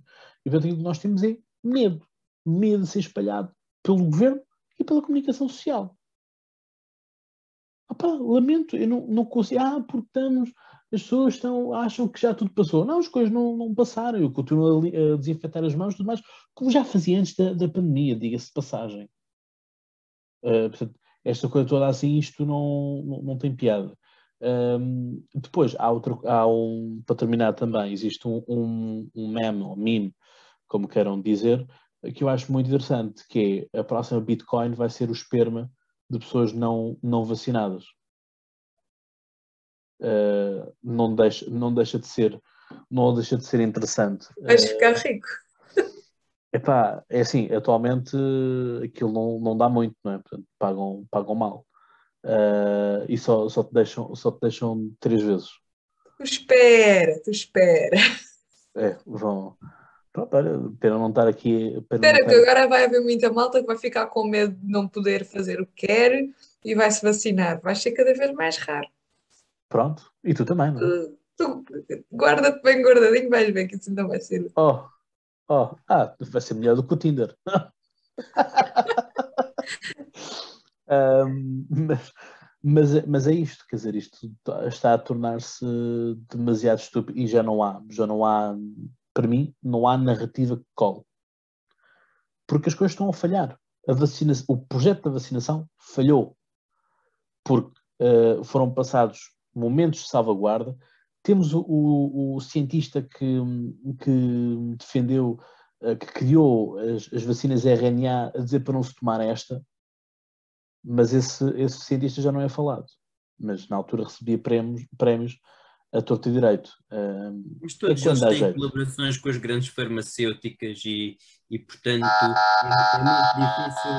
E portanto, aquilo que nós temos é medo. Medo de ser espalhado pelo governo e pela comunicação social. Opa, lamento, eu não, não consigo. Ah, porque estamos as pessoas estão, acham que já tudo passou. Não, as coisas não, não passaram. Eu continuo a, a desinfetar as mãos e tudo mais, como já fazia antes da, da pandemia, diga-se de passagem. Uh, portanto, esta coisa toda assim, isto não, não, não tem piada. Um, depois, há, outro, há um, para terminar também, existe um, um, um meme, ou meme, como queiram dizer, que eu acho muito interessante, que é a próxima Bitcoin vai ser o esperma de pessoas não, não vacinadas uh, não, deixa, não deixa de ser não deixa de ser interessante. Vais ficar rico. Epá, é assim, atualmente aquilo não, não dá muito, não é? Portanto, pagam, pagam mal. Uh, e só, só, te deixam, só te deixam três vezes. Tu espera, tu espera. É, vão. Pronto, olha, pena não estar aqui. Espera, que agora vai haver muita malta que vai ficar com medo de não poder fazer o que quer e vai se vacinar. Vai ser cada vez mais raro. Pronto, e tu também, não é? Tu, guarda-te bem guardadinho, vais ver que isso ainda vai ser. Oh, oh, ah, vai ser melhor do que o Tinder. mas, mas, mas é isto, quer dizer, isto está a tornar-se demasiado estúpido e já não há, já não há, para mim, não há narrativa que cole. Porque as coisas estão a falhar. A vacina, o projeto da vacinação falhou. Porque uh, foram passados momentos de salvaguarda. Temos o, o, o cientista que, que defendeu, eh, que criou as, as, vacinas RNA a dizer para não se tomar esta, mas esse, esse cientista já não é falado. Mas na altura recebia prémios, prémios a torto e direito. Mas todos é eles têm jeito. colaborações com as grandes farmacêuticas e, e portanto, é, é, muito difícil,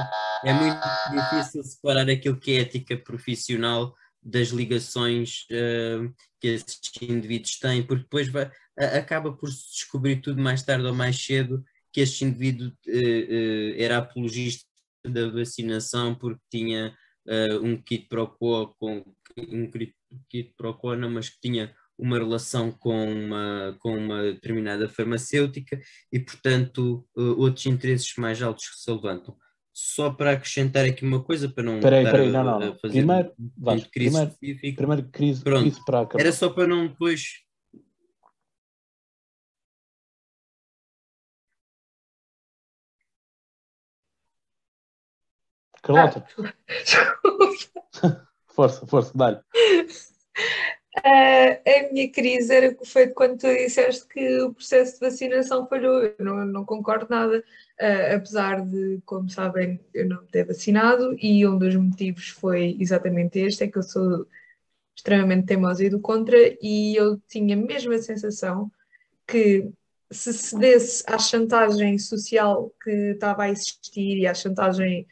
é muito difícil separar aquilo que é ética profissional das ligações uh, que esses indivíduos têm, porque depois vai, a, acaba por se descobrir tudo mais tarde ou mais cedo que este indivíduo uh, uh, era apologista da vacinação porque tinha uh, um kit pro quo com um kit pro quo, não, mas que tinha uma relação com uma, com uma determinada farmacêutica e, portanto, uh, outros interesses mais altos que se levantam. Só para acrescentar aqui uma coisa, para não. Peraí, peraí, não, não. não. Primeiro, vais, primeiro, primeiro crise, Pronto, crise para acabar. Era só para não depois. Carlota. força, força, dá-lhe. Uh, a minha crise era, foi quando tu disseste que o processo de vacinação falhou. Eu não, não concordo nada, uh, apesar de, como sabem, eu não ter vacinado e um dos motivos foi exatamente este: é que eu sou extremamente teimosa e do contra, e eu tinha mesmo a sensação que se cedesse à chantagem social que estava a existir e à chantagem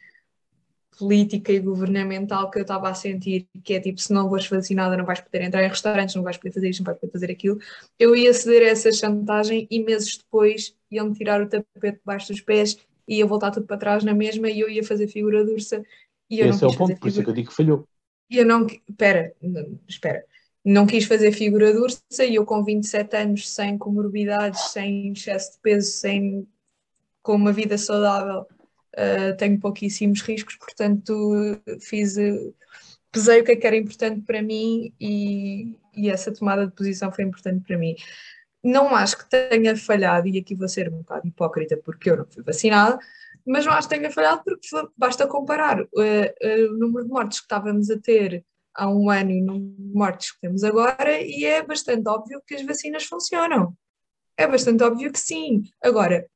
política e governamental que eu estava a sentir, que é tipo, se não fores vacinada não vais poder entrar em restaurantes, não vais poder fazer isto, não vais poder fazer aquilo, eu ia ceder a essa chantagem e meses depois iam-me tirar o tapete debaixo dos pés e ia voltar tudo para trás na mesma e eu ia fazer figura dursa e eu Esse não é o ponto, por isso é que eu digo que falhou. E eu não, espera, espera, não quis fazer figura dursa e eu com 27 anos, sem comorbidades, sem excesso de peso, sem com uma vida saudável, uh, tenho pouquíssimos riscos, portanto fiz, pesei o que, é que era importante para mim e, e essa tomada de posição foi importante para mim. Não acho que tenha falhado, e aqui vou ser um bocado hipócrita porque eu não fui vacinada, mas não acho que tenha falhado porque basta comparar uh, uh, o número de mortes que estávamos a ter há um ano e o número de mortes que temos agora, e é bastante óbvio que as vacinas funcionam. É bastante óbvio que sim. Agora,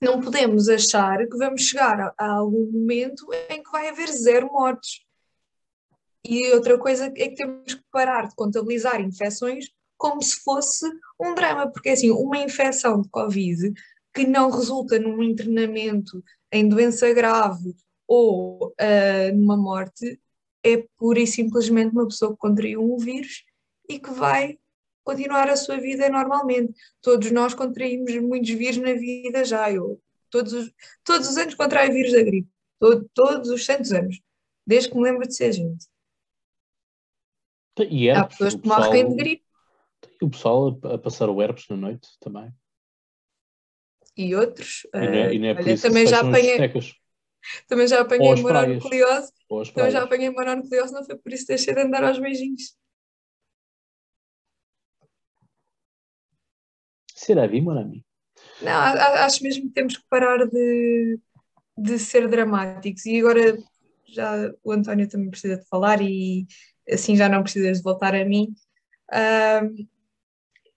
não podemos achar que vamos chegar a, algum momento em que vai haver zero mortes. E outra coisa é que temos que parar de contabilizar infecções como se fosse um drama, porque assim, uma infecção de Covid que não resulta num internamento em doença grave ou uh, numa morte é pura e simplesmente uma pessoa que contraiu um vírus e que vai continuar a sua vida normalmente. Todos nós contraímos muitos vírus na vida já. Eu todos os, todos os anos contraio vírus da gripe. Todo, todos os santos anos. Desde que me lembro de ser gente. E herpes, Há pessoas que morrem de gripe. E o pessoal a, a passar o herpes na noite também. E outros. E não é, e não é olha, também já apanhei. Também já apanhei mononucleose. Também já apanhei mononucleose, não foi por isso que deixei de andar aos beijinhos. Será vi, mon ami? Não, acho mesmo que temos que parar de, de ser dramáticos. E agora já o António também precisa de falar e assim já não precisas de voltar a mim.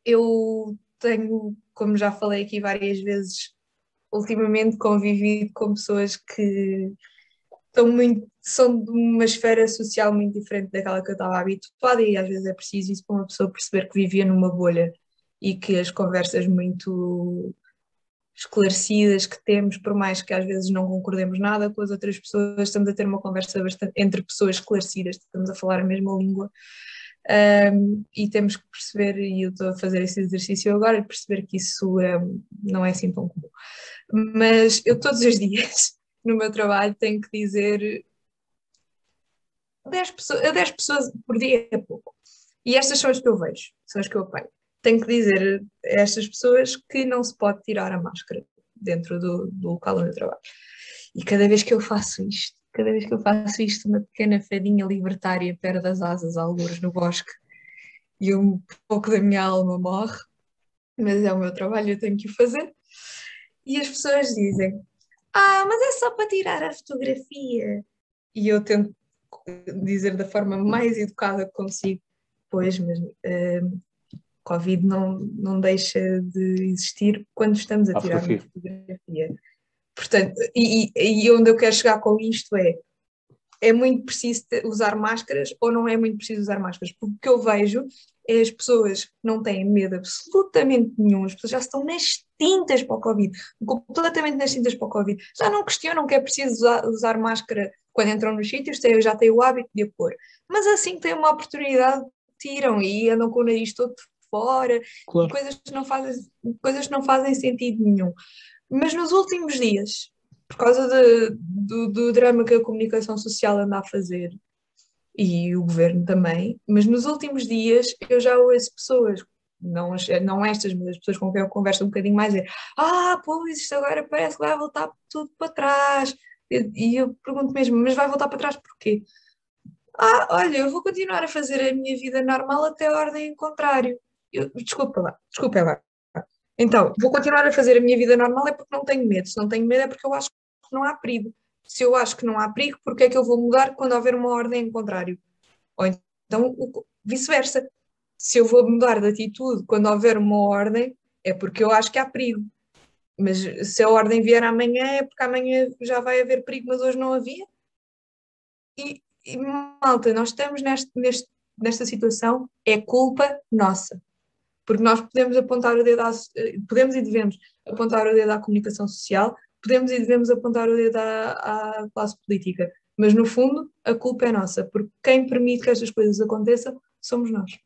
Eu tenho, como já falei aqui várias vezes, ultimamente convivido com pessoas que estão muito, são de uma esfera social muito diferente daquela que eu estava habituada e às vezes é preciso isso para uma pessoa perceber que vivia numa bolha e que as conversas muito esclarecidas que temos, por mais que às vezes não concordemos nada com as outras pessoas, estamos a ter uma conversa bastante entre pessoas esclarecidas, estamos a falar a mesma língua. Um, e temos que perceber, e eu estou a fazer esse exercício agora, perceber que isso um, não é assim tão comum. Mas eu todos os dias, no meu trabalho, tenho que dizer 10 pessoas, 10 pessoas por dia é pouco. E estas são as que eu vejo, são as que eu apanho tenho que dizer a estas pessoas que não se pode tirar a máscara dentro do, do local onde eu trabalho. E cada vez que eu faço isto, cada vez que eu faço isto, uma pequena fadinha libertária perde as asas, alguns no bosque, e um pouco da minha alma morre, mas é o meu trabalho, eu tenho que o fazer. E as pessoas dizem: Ah, mas é só para tirar a fotografia. E eu tento dizer da forma mais educada que consigo: Pois, mas uh, Covid não, não deixa de existir quando estamos a, tirar uma fotografia. Portanto, e, e, onde eu quero chegar com isto é é muito preciso usar máscaras ou não é muito preciso usar máscaras? Porque o que eu vejo é as pessoas não têm medo absolutamente nenhum, as pessoas já estão nas tintas para o Covid, completamente nas tintas para o Covid, já não questionam que é preciso usar, usar máscara quando entram nos sítios, já têm o hábito de a pôr. Mas assim que têm uma oportunidade, tiram e andam com o nariz todo fora, claro. coisas, que não fazem, coisas que não fazem sentido nenhum. Mas nos últimos dias, por causa de, do, do drama que a comunicação social anda a fazer e o governo também, mas nos últimos dias eu já ouço pessoas, não, não estas, mas as pessoas com quem eu converso um bocadinho mais, é ah, pois isto agora parece que vai voltar tudo para trás. E, eu pergunto mesmo, mas vai voltar para trás porquê? Ah, olha, eu vou continuar a fazer a minha vida normal até a ordem em contrário. Eu, desculpa lá, desculpa lá. Então, vou continuar a fazer a minha vida normal é porque não tenho medo. Se não tenho medo é porque eu acho que não há perigo. Se eu acho que não há perigo, porque é que eu vou mudar quando houver uma ordem em contrário? Ou então, vice-versa. Se eu vou mudar de atitude quando houver uma ordem, é porque eu acho que há perigo. Mas se a ordem vier amanhã, é porque amanhã já vai haver perigo, mas hoje não havia. E, e malta, nós estamos neste, neste, nesta situação, é culpa nossa porque nós podemos apontar o dedo, à, podemos e devemos apontar o dedo à comunicação social, podemos e devemos apontar o dedo à, à classe política, mas no fundo a culpa é nossa, porque quem permite que estas coisas aconteçam somos nós.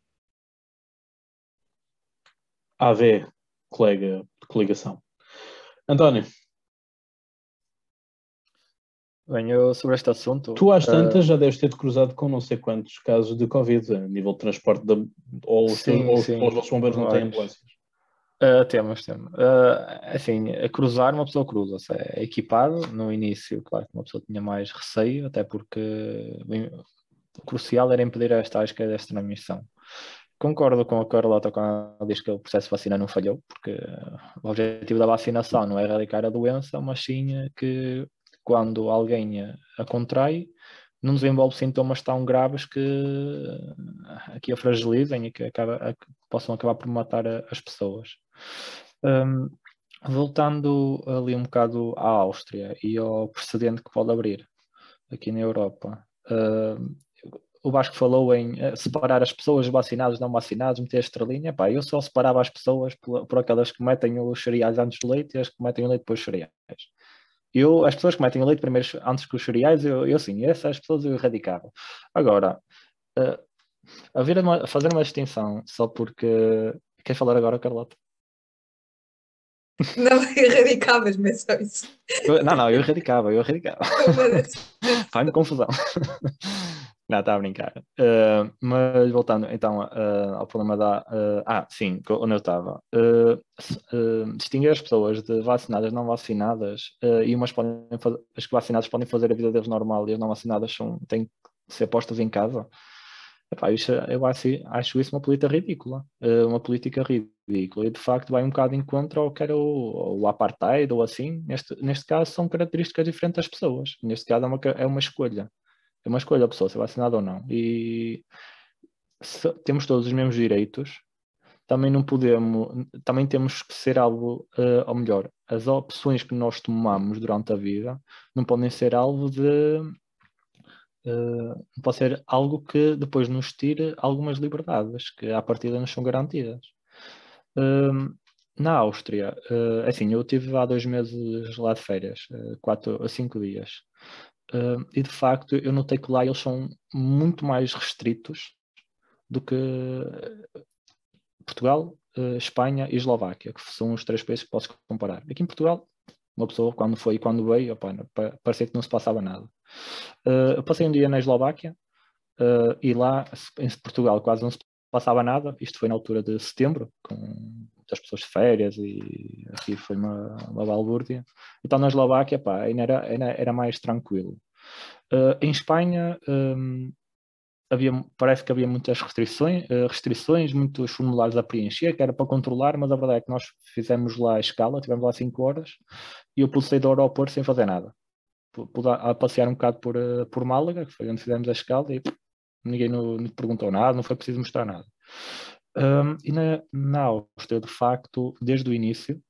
AV, colega de coligação. António. Bem, eu sobre este assunto. Tu às tantas uh... já deves ter cruzado com não sei quantos casos de Covid a nível de transporte, ou, sim, ou, sim. ou os vossos bombeiros não têm ambulâncias? Uh, temos, temos. Uh, assim, a cruzar uma pessoa cruza, -se. é equipado. No início, claro que uma pessoa tinha mais receio, até porque bem, o crucial era impedir esta asca desta na missão. Concordo com a Carlota quando ela diz que o processo de vacina não falhou, porque o objetivo da vacinação não é erradicar a doença, mas sim que quando alguém a contrai, não desenvolve sintomas tão graves que aqui a fragilizem e que, acaba, a, que possam acabar por matar a, as pessoas. Um, voltando ali um bocado à Áustria e ao precedente que pode abrir aqui na Europa, uh, o Vasco falou em uh, separar as pessoas vacinadas não vacinadas, meter a estrelinha. Pá, eu só separava as pessoas por, por aquelas que metem os cereais antes do leite e as que metem o leite depois dos cereais. Eu, as pessoas que metem o leite primeiro antes que os cereais, eu, eu sim, essas pessoas eu erradicava. Agora, uh, haver uma, fazer uma distinção só porque. Quer falar agora, Carlota? Não, erradicavas, mas só isso. Eu, não, não, eu erradicava, eu erradicava. Faz-me confusão. Não, está a brincar. Uh, mas voltando então uh, ao problema da. Uh, ah, sim, onde eu estava. distinguir as pessoas de vacinadas não vacinadas e umas podem fazer, as que vacinadas podem fazer a vida deles normal e as não vacinadas são, têm que ser postas em casa. Epá, eu acho, acho, isso uma política ridícula. uma política ridícula. E de facto vai um bocado em contra ao que era o, o apartheid ou assim. Neste, neste caso são características diferentes das pessoas. Neste caso é uma, é uma escolha. É uma escolha a pessoa ser vacinada ou não. E se, temos todos os mesmos direitos, também não podemos, também temos que ser algo, uh, ou melhor, as opções que nós tomamos durante a vida não podem ser algo de. Uh, pode ser algo que depois nos tire algumas liberdades que à partida nos são garantidas. Uh, na Áustria, uh, assim, eu tive há dois meses lá de férias, uh, quatro a cinco dias, Uh, e de facto eu notei que lá eles são muito mais restritos do que Portugal, uh, Espanha e Eslováquia, que são os três países que posso comparar. Aqui em Portugal, uma pessoa quando foi e quando veio, opa, parecia que não se passava nada. Uh, eu passei um dia na Eslováquia e lá em Portugal quase não se passava nada. Isto foi na altura de setembro, com muitas pessoas de férias e aqui foi uma, uma balbúrdia. Então na Eslováquia, pá, ainda era, era, era mais tranquilo. Uh, em Espanha, um, havia, parece que havia muitas restrições, uh, restrições, muitos formulários a preencher, que era para controlar, mas a verdade é que nós fizemos lá a escala, tivemos lá 5 horas, e eu pude sair do aeroporto sem fazer nada. Pude a, passear um bocado por, uh, por Málaga, que foi onde fizemos a escala, e ninguém me perguntou nada, não foi preciso mostrar nada. Um, e na, na Áustria, de facto, desde o início,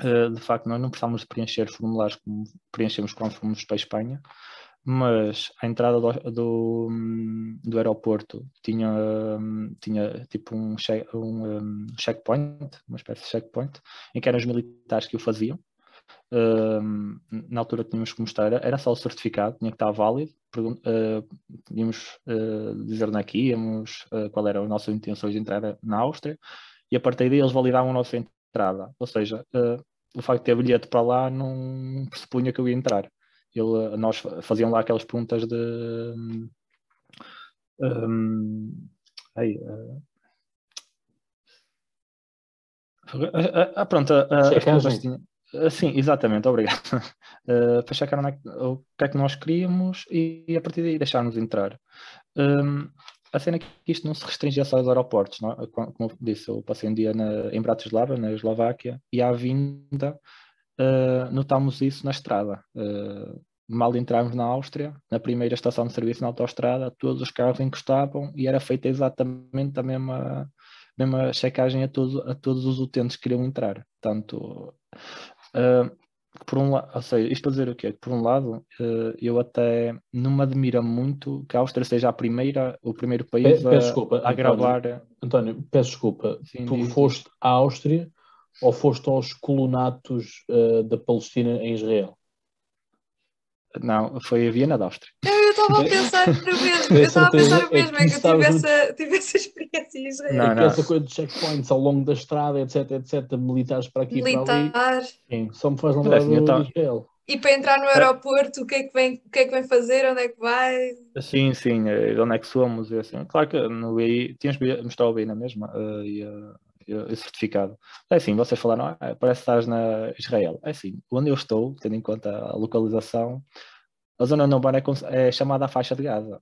uh, de facto, nós não precisávamos de preencher formulários como preenchemos quando fomos para a Espanha, mas a entrada do, do, do aeroporto tinha, tinha tipo um, check, um, um, checkpoint, uma espécie de checkpoint, em que eram os militares que o faziam. Um, na altura tínhamos que mostrar, era só o certificado, tinha que estar válido, uh, tínhamos uh, dizer onde é que íamos, uh, qual eram as nossas intenções de entrar na Áustria, e a partir daí eles validavam a nossa entrada. Ou seja, o facto de ter bilhete para lá não pressupunha que eu ia entrar. Ele, nós faziam lá aquelas perguntas de. Um, aí, uh, ah, pronto, uh, sim, exatamente, obrigado. Uh, para checar é que, o que é que nós queríamos e, e a partir daí deixarmos entrar. Um, a cena é que isto não se restringe só aos aeroportos, não? É? como eu disse, eu passei um dia na, em Bratislava, na Eslováquia, e à vinda uh, notámos isso na estrada. Uh, mal entramos na Áustria, na primeira estação de serviço na autoestrada, todos os carros encostavam e era feita exatamente a mesma, mesma checagem a, todo, a todos os utentes que queriam entrar. Portanto, uh, por um lado, ou seja, isto para dizer o quê? Por um lado, uh, eu até não me admira muito que a Áustria seja a primeira, o primeiro país a, desculpa, a gravar. António, peço desculpa, Sim, tu diz, foste à Áustria ou foste aos colonatos uh, da Palestina em Israel? Não, foi a Viena da Áustria. Eu estava a pensar no mesmo, eu estava a pensar no mesmo, é que, é que eu tive essa, tive essa experiência em Israel. Não, não. Essa coisa de checkpoints ao longo da estrada, etc, etc, militares para aqui e para ali. Sim, só me faz lembrar do Israel. E para entrar no aeroporto, o que, é que vem, o que é que vem fazer? Onde é que vai? Sim, sim, eh, onde é que somos? Assim. Claro que no BI, tínhamos o BI na mesma, uh, e, uh, o certificado. É assim, vocês falaram, ah, parece que estás na Israel. É assim, onde eu estou, tendo em conta a localização, a zona não é, é chamada a faixa de Gaza.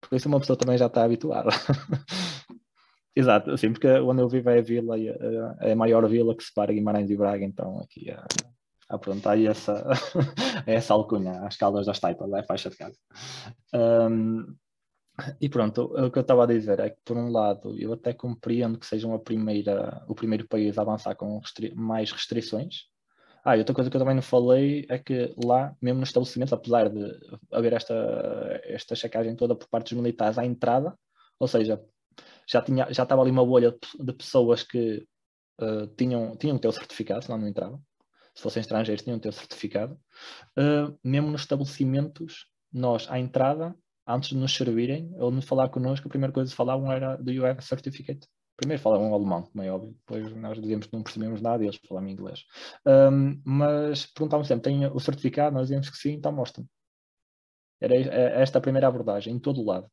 Por isso uma pessoa também já está habituada. Exato, assim, porque onde eu vivo é a vila, é a maior vila que separa Guimarães e Braga, então aqui é, ah, pronto, aí essa, essa alcunha, as caldas das taipas, é a faixa de Gaza. Um, e pronto, o que eu estava a dizer é que, por um lado, eu até compreendo que sejam a primeira, o primeiro país a avançar com restri mais restrições. Ah, e outra coisa que eu também não falei é que lá, mesmo nos estabelecimentos, apesar de haver esta, esta checagem toda por parte dos militares à entrada, ou seja, já, tinha, já estava ali uma bolha de pessoas que uh, tinham, tinham que ter o certificado, senão não entravam. Se fossem estrangeiros, tinham que ter o certificado. Uh, mesmo nos estabelecimentos, nós, à entrada, antes de nos servirem ou de falar connosco, a primeira coisa que falavam era do you have a certificate? Primeiro falavam alemão, como é óbvio, depois nós dizíamos que não percebemos nada e eles falavam inglês. Um, mas perguntavam sempre: tem o certificado? Nós dizíamos que sim, então mostra-me. Era é, esta a primeira abordagem, em todo o lado.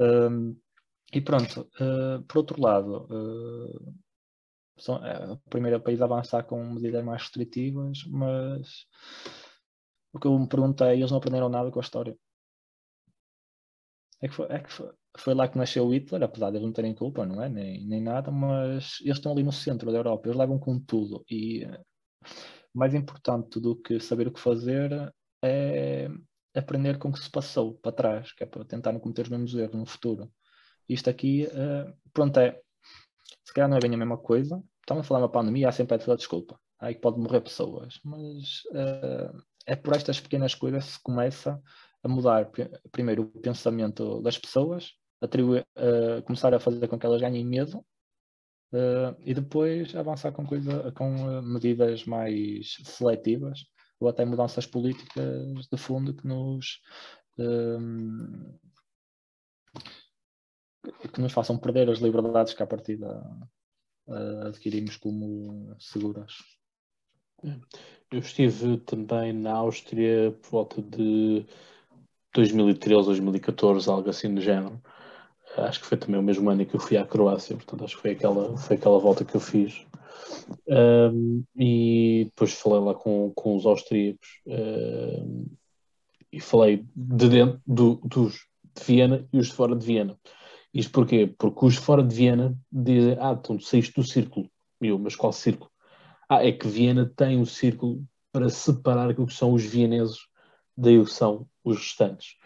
Um, e pronto, uh, por outro lado, uh, são, é o primeiro país a avançar com medidas mais restritivas, mas o que eu me perguntei, eles não aprenderam nada com a história. É que, foi, é que foi, foi, lá que nasceu Hitler, apesar de eles não terem culpa, não é? Nem, nem nada, mas eles estão ali no centro da Europa, eles levam com tudo. E eh, mais importante do que saber o que fazer é aprender com o que se passou para trás, que é para tentar não cometer os mesmos erros no futuro. Isto aqui, uh, pronto, é. Se calhar não é bem a mesma coisa. Estamos a falar de uma pandemia, há sempre a desculpa. Aí pode morrer pessoas, mas uh, é por estas pequenas coisas que se começa a mudar primeiro o pensamento das pessoas, atribuir, uh, começar a fazer com que elas ganhem medo uh, e depois avançar com, coisa, com uh, medidas mais seletivas ou até mudanças políticas de fundo que nos que nos façam perder as liberdades que a partida adquirimos como seguras. Eu estive também na Áustria por volta de 2013, 2014, algo assim do género. Acho que foi também o mesmo ano que eu fui à Croácia, portanto acho que foi aquela, foi aquela volta que eu fiz. Um, e depois falei lá com, com os austríacos um, e falei de dentro do, dos de Viena e os de fora de Viena. Isto porquê? Porque os de fora de Viena dizem, ah, então tu saíste do círculo. Eu, mas qual círculo? Ah, é que Viena tem um círculo para separar aquilo que são os vieneses daí o que são os restantes.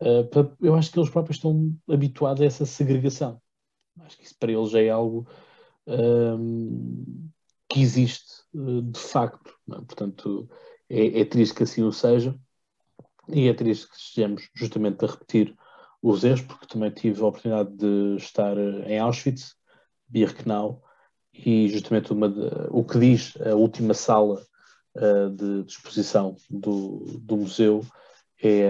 Uh, eu acho que eles próprios estão habituados a essa segregação. Acho que isso para eles já é algo um, que existe uh, de facto. É? Portanto, é, é, triste que assim o seja e é triste que estejamos justamente a repetir os erros, porque também tive a oportunidade de estar em Auschwitz, Birkenau, e justamente uma de, o que diz a última sala uh, de, de exposição do, do museu é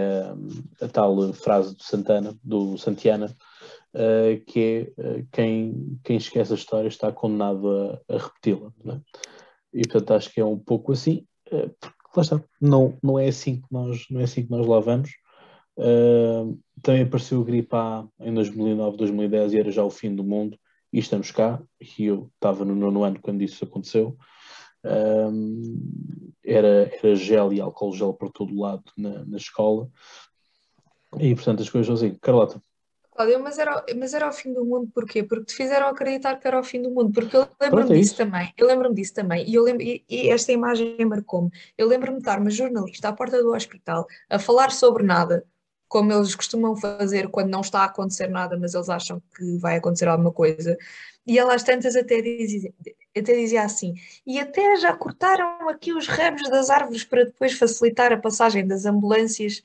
a, a, tal frase do Santana, do Santiana, uh, que é quem, quem esquece a história está condenado a, a repeti-la. É? e portanto acho que é um pouco assim, porque lá está, não, não, é assim que nós, não é assim que nós lá vamos. Uh, também apareceu o gripe A em 2009, 2010 e era já o fim do mundo e estamos cá, e eu estava no nono ano quando isso aconteceu. Um, era, era gel e álcool gel por todo o lado na, na escola e portanto as coisas assim. Carlota. Cláudia, mas era, mas era o fim do mundo porquê? Porque te fizeram acreditar que era o fim do mundo, porque eu lembro-me é disso também, eu lembro-me disso também, e, eu lembro, e, e esta imagem marcou-me. Eu lembro-me de estar uma jornalista à porta do hospital a falar sobre nada, como eles costumam fazer quando não está a acontecer nada, mas eles acham que vai acontecer alguma coisa. E ela às tantas até dizia, até dizia assim, e até já cortaram aqui os ramos das árvores para depois facilitar a passagem das ambulâncias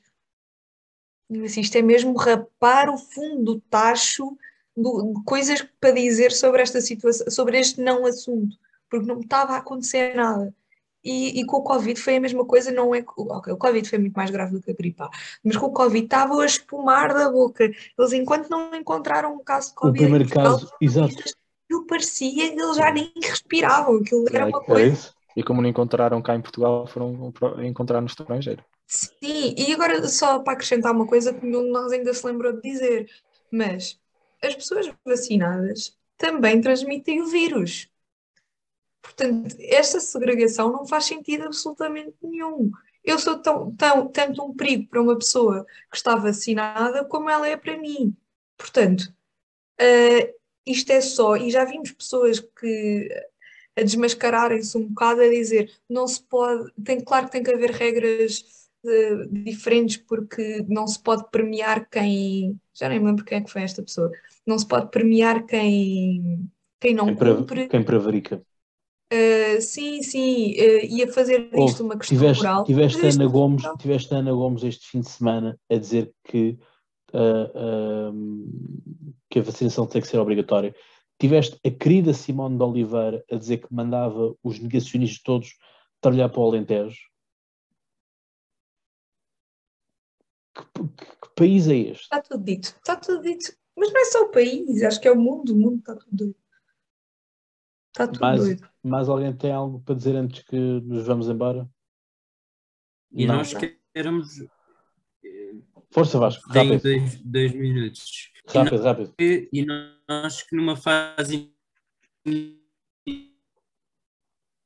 assim, isto é mesmo rapar o fundo do tacho de coisas para dizer sobre esta situação, sobre este não assunto, porque não estava a acontecer nada. E, e, com o Covid foi a mesma coisa, não é. Okay, o Covid foi muito mais grave do que a gripe mas com o Covid estava a espumar da boca. Eles, enquanto não encontraram um caso de Covid, o primeiro caso, exato. Aquilo parecia que eles já nem respiravam, aquilo era uma coisa. E como não encontraram cá em Portugal, foram encontrar no estrangeiro. Sim, e agora só para acrescentar uma coisa que nenhum de nós ainda se lembrou de dizer, mas as pessoas vacinadas também transmitem o vírus. Portanto, esta segregação não faz sentido absolutamente nenhum. Eu sou tão, tão, tanto um perigo para uma pessoa que está vacinada como ela é para mim. Portanto, uh, isto é só, e já vimos pessoas que a desmascararem-se um bocado a dizer não se pode, tem, claro que tem que haver regras diferentes porque não se pode premiar quem. Já nem lembro quem é que foi esta pessoa. Não se pode premiar quem, quem não quem cumpre. Quem prevarica. Uh, sim, sim, uh, ia fazer isto uma questão tiveste, moral. Tiveste Ana, Gomes, tiveste Ana Gomes este fim de semana a dizer que, uh, que a vacinação tem que ser obrigatória. Tiveste a querida Simone de Oliveira a dizer que mandava os negacionistas todos trabalhar para o Alentejo. Que, que, país é este? Está tudo dito, está tudo dito. Mas não é só o país, acho que é o mundo, o mundo está tudo doido. Está tudo mais, doido. Mais alguém tem algo para dizer antes que nos vamos embora? E não, nós queremos. Força Vasco, Tem dois, dois minutos. Rápido, e rápido. E nós que numa fase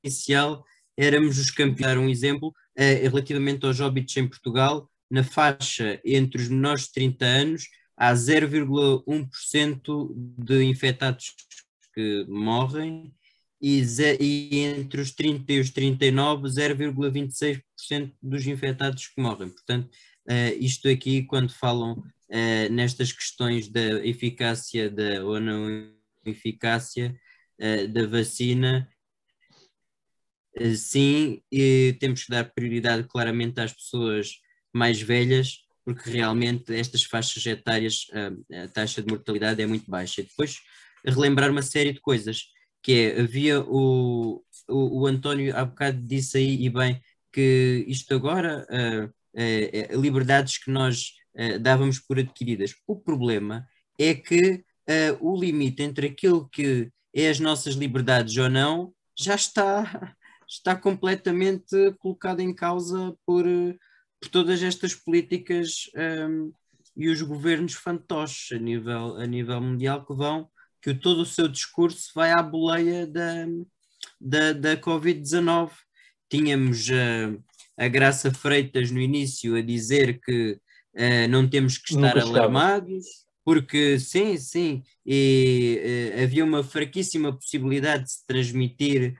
inicial éramos os campeões. Um exemplo, uh, relativamente aos óbitos em Portugal, na faixa entre os menores de 30 anos, há 0,1% de infectados que morrem e, e, entre os 30 e os 39, 0,26% dos infectados que morrem. Portanto, uh, isto aqui, quando falam uh, nestas questões da eficácia da, ou não eficácia uh, da vacina, sim, temos que dar prioridade claramente às pessoas mais velhas, porque realmente estas faixas etárias, a, a taxa de mortalidade é muito baixa. E depois, relembrar uma série de coisas, que é, havia o, o, o António há bocado disse aí, e bem, que isto agora, uh, uh, liberdades que nós uh, dávamos por adquiridas. O problema é que o limite entre aquilo que é as nossas liberdades ou não já está, está completamente colocado em causa por por todas estas políticas um, e os governos fantoches a nível, a nível mundial que vão, que todo o seu discurso vai à boleia da, da, da Covid-19. Tínhamos uh, a Graça Freitas no início a dizer que uh, não temos que estar alarmados, porque sim, sim, e uh, havia uma fraquíssima possibilidade de se transmitir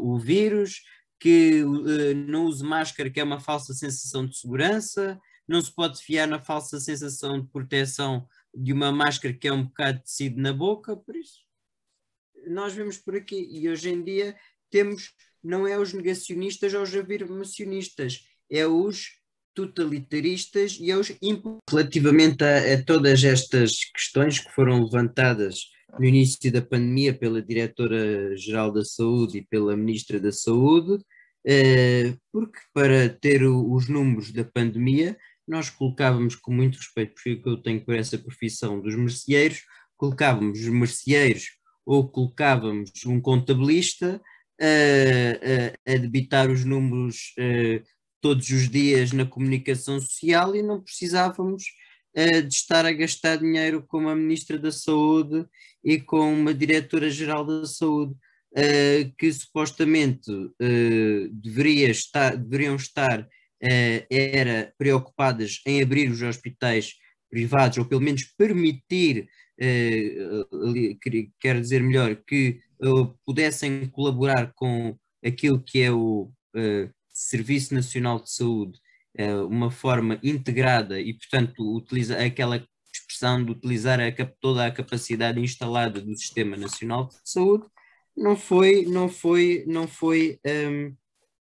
o vírus, que uh, não use máscara, que é uma falsa sensação de segurança, não se pode fiar na falsa sensação de proteção de uma máscara que é um bocado de tecido na boca, por isso nós vemos por aqui e hoje em dia temos não é os negacionistas ou os afirmacionistas, é os totalitaristas e é os relativamente a, a todas estas questões que foram levantadas no início da pandemia pela Diretora-Geral da Saúde e pela Ministra da Saúde, eh, porque para ter os números da pandemia, nós colocávamos com muito respeito, porque eu tenho por essa profissão dos merceeiros, colocávamos os merceeiros ou colocávamos um contabilista a, a, a debitar os números uh, todos os dias na comunicação social e não precisávamos uh, de estar a gastar dinheiro com uma Ministra da Saúde e com uma Diretora-Geral da Saúde. Uh, que supostamente deveria estar, deveriam estar era preocupadas em abrir os hospitais privados, ou pelo menos permitir, quer dizer melhor, que pudessem colaborar com aquilo que é o uh, Serviço Nacional de Saúde, uh, uma forma integrada e, portanto, utiliza aquela expressão de utilizar a, toda a capacidade instalada do Sistema Nacional de Saúde, não foi, não foi, não foi um,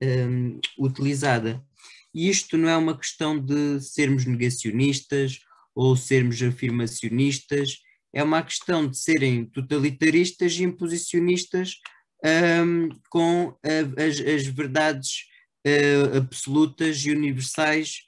um, utilizada. E isto não é uma questão de sermos negacionistas ou sermos afirmacionistas, é uma questão de serem totalitaristas e imposicionistas um, com as, as, verdades uh, absolutas e universais,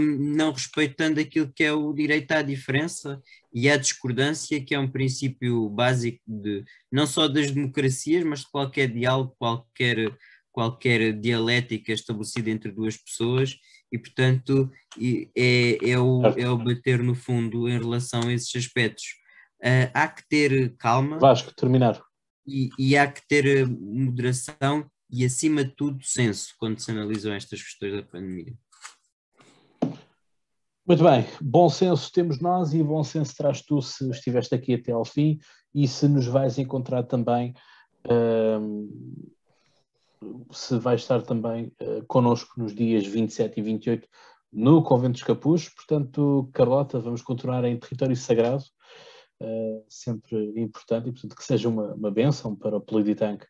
um, não respeitando aquilo que é o direito à diferença e à discordância, que é um princípio básico de não só das democracias, mas de qualquer diálogo, qualquer, qualquer dialética estabelecida entre duas pessoas e, portanto, é, é, o, é o bater no fundo em relação a esses aspectos. Uh, há que ter calma. Vasco, terminar. E, e, há que ter moderação e, acima de tudo, senso quando se analisam estas questões da pandemia. Muito bem, bom senso temos nós e bom senso traz tu se estiveste aqui até ao fim e se nos vais encontrar também. Uh, se vai estar também uh, connosco nos dias 27 e 28 no Convento dos Capuz. Portanto, Carlota, vamos continuar em território sagrado, uh, sempre importante, e portanto que seja uma, uma benção para o Politank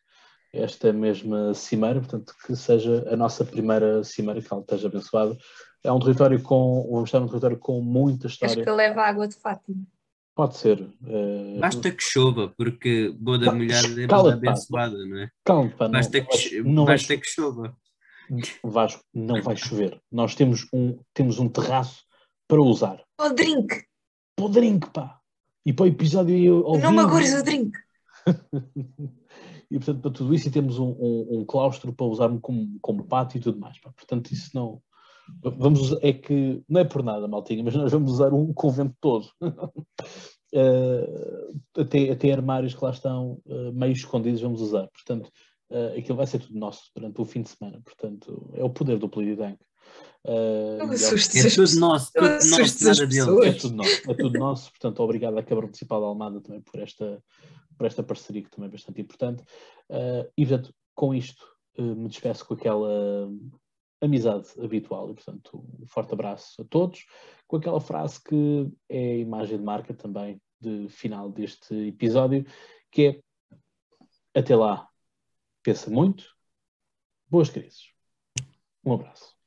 esta mesma cimeira, portanto que seja a nossa primeira cimeira, que ela esteja abençoada. É um território com, vamos estar num território com muita história. Acho que leva água de Fátima. Pode ser. Uh... Basta que chova, porque boa da mulher é mais abençoada, não é? Calma, pá, basta, não, que, não basta vai... que chova. Vasco, não vai chover. Nós temos um, temos um terraço para usar. O drink. Para o drink, pá. E para o episódio. Ao não me agores o drink. e portanto, para tudo isso, e temos um, um, um claustro para usar como, como pátio e tudo mais. Pá. Portanto, isso não. Vamos, é que não é por nada, maltinha, mas nós vamos usar um convento todo. uh, até, até armários que lá estão uh, meio escondidos vamos usar. Portanto, uh, aquilo vai ser tudo nosso durante o fim de semana. Portanto, é o poder do Polidank. Uh, é, é tudo nosso, tudo nosso, nada dele. É tudo nosso, é tudo nosso. Portanto, obrigado à Câmara Municipal de Almada também por esta, por esta parceria que também é bastante importante. Uh, e, portanto, com isto, uh, me despeço com aquela amizade habitual. E, portanto, um forte abraço a todos, com aquela frase que é a imagem de marca também de final deste episódio, que é até lá, pensa muito, boas crises. Um abraço.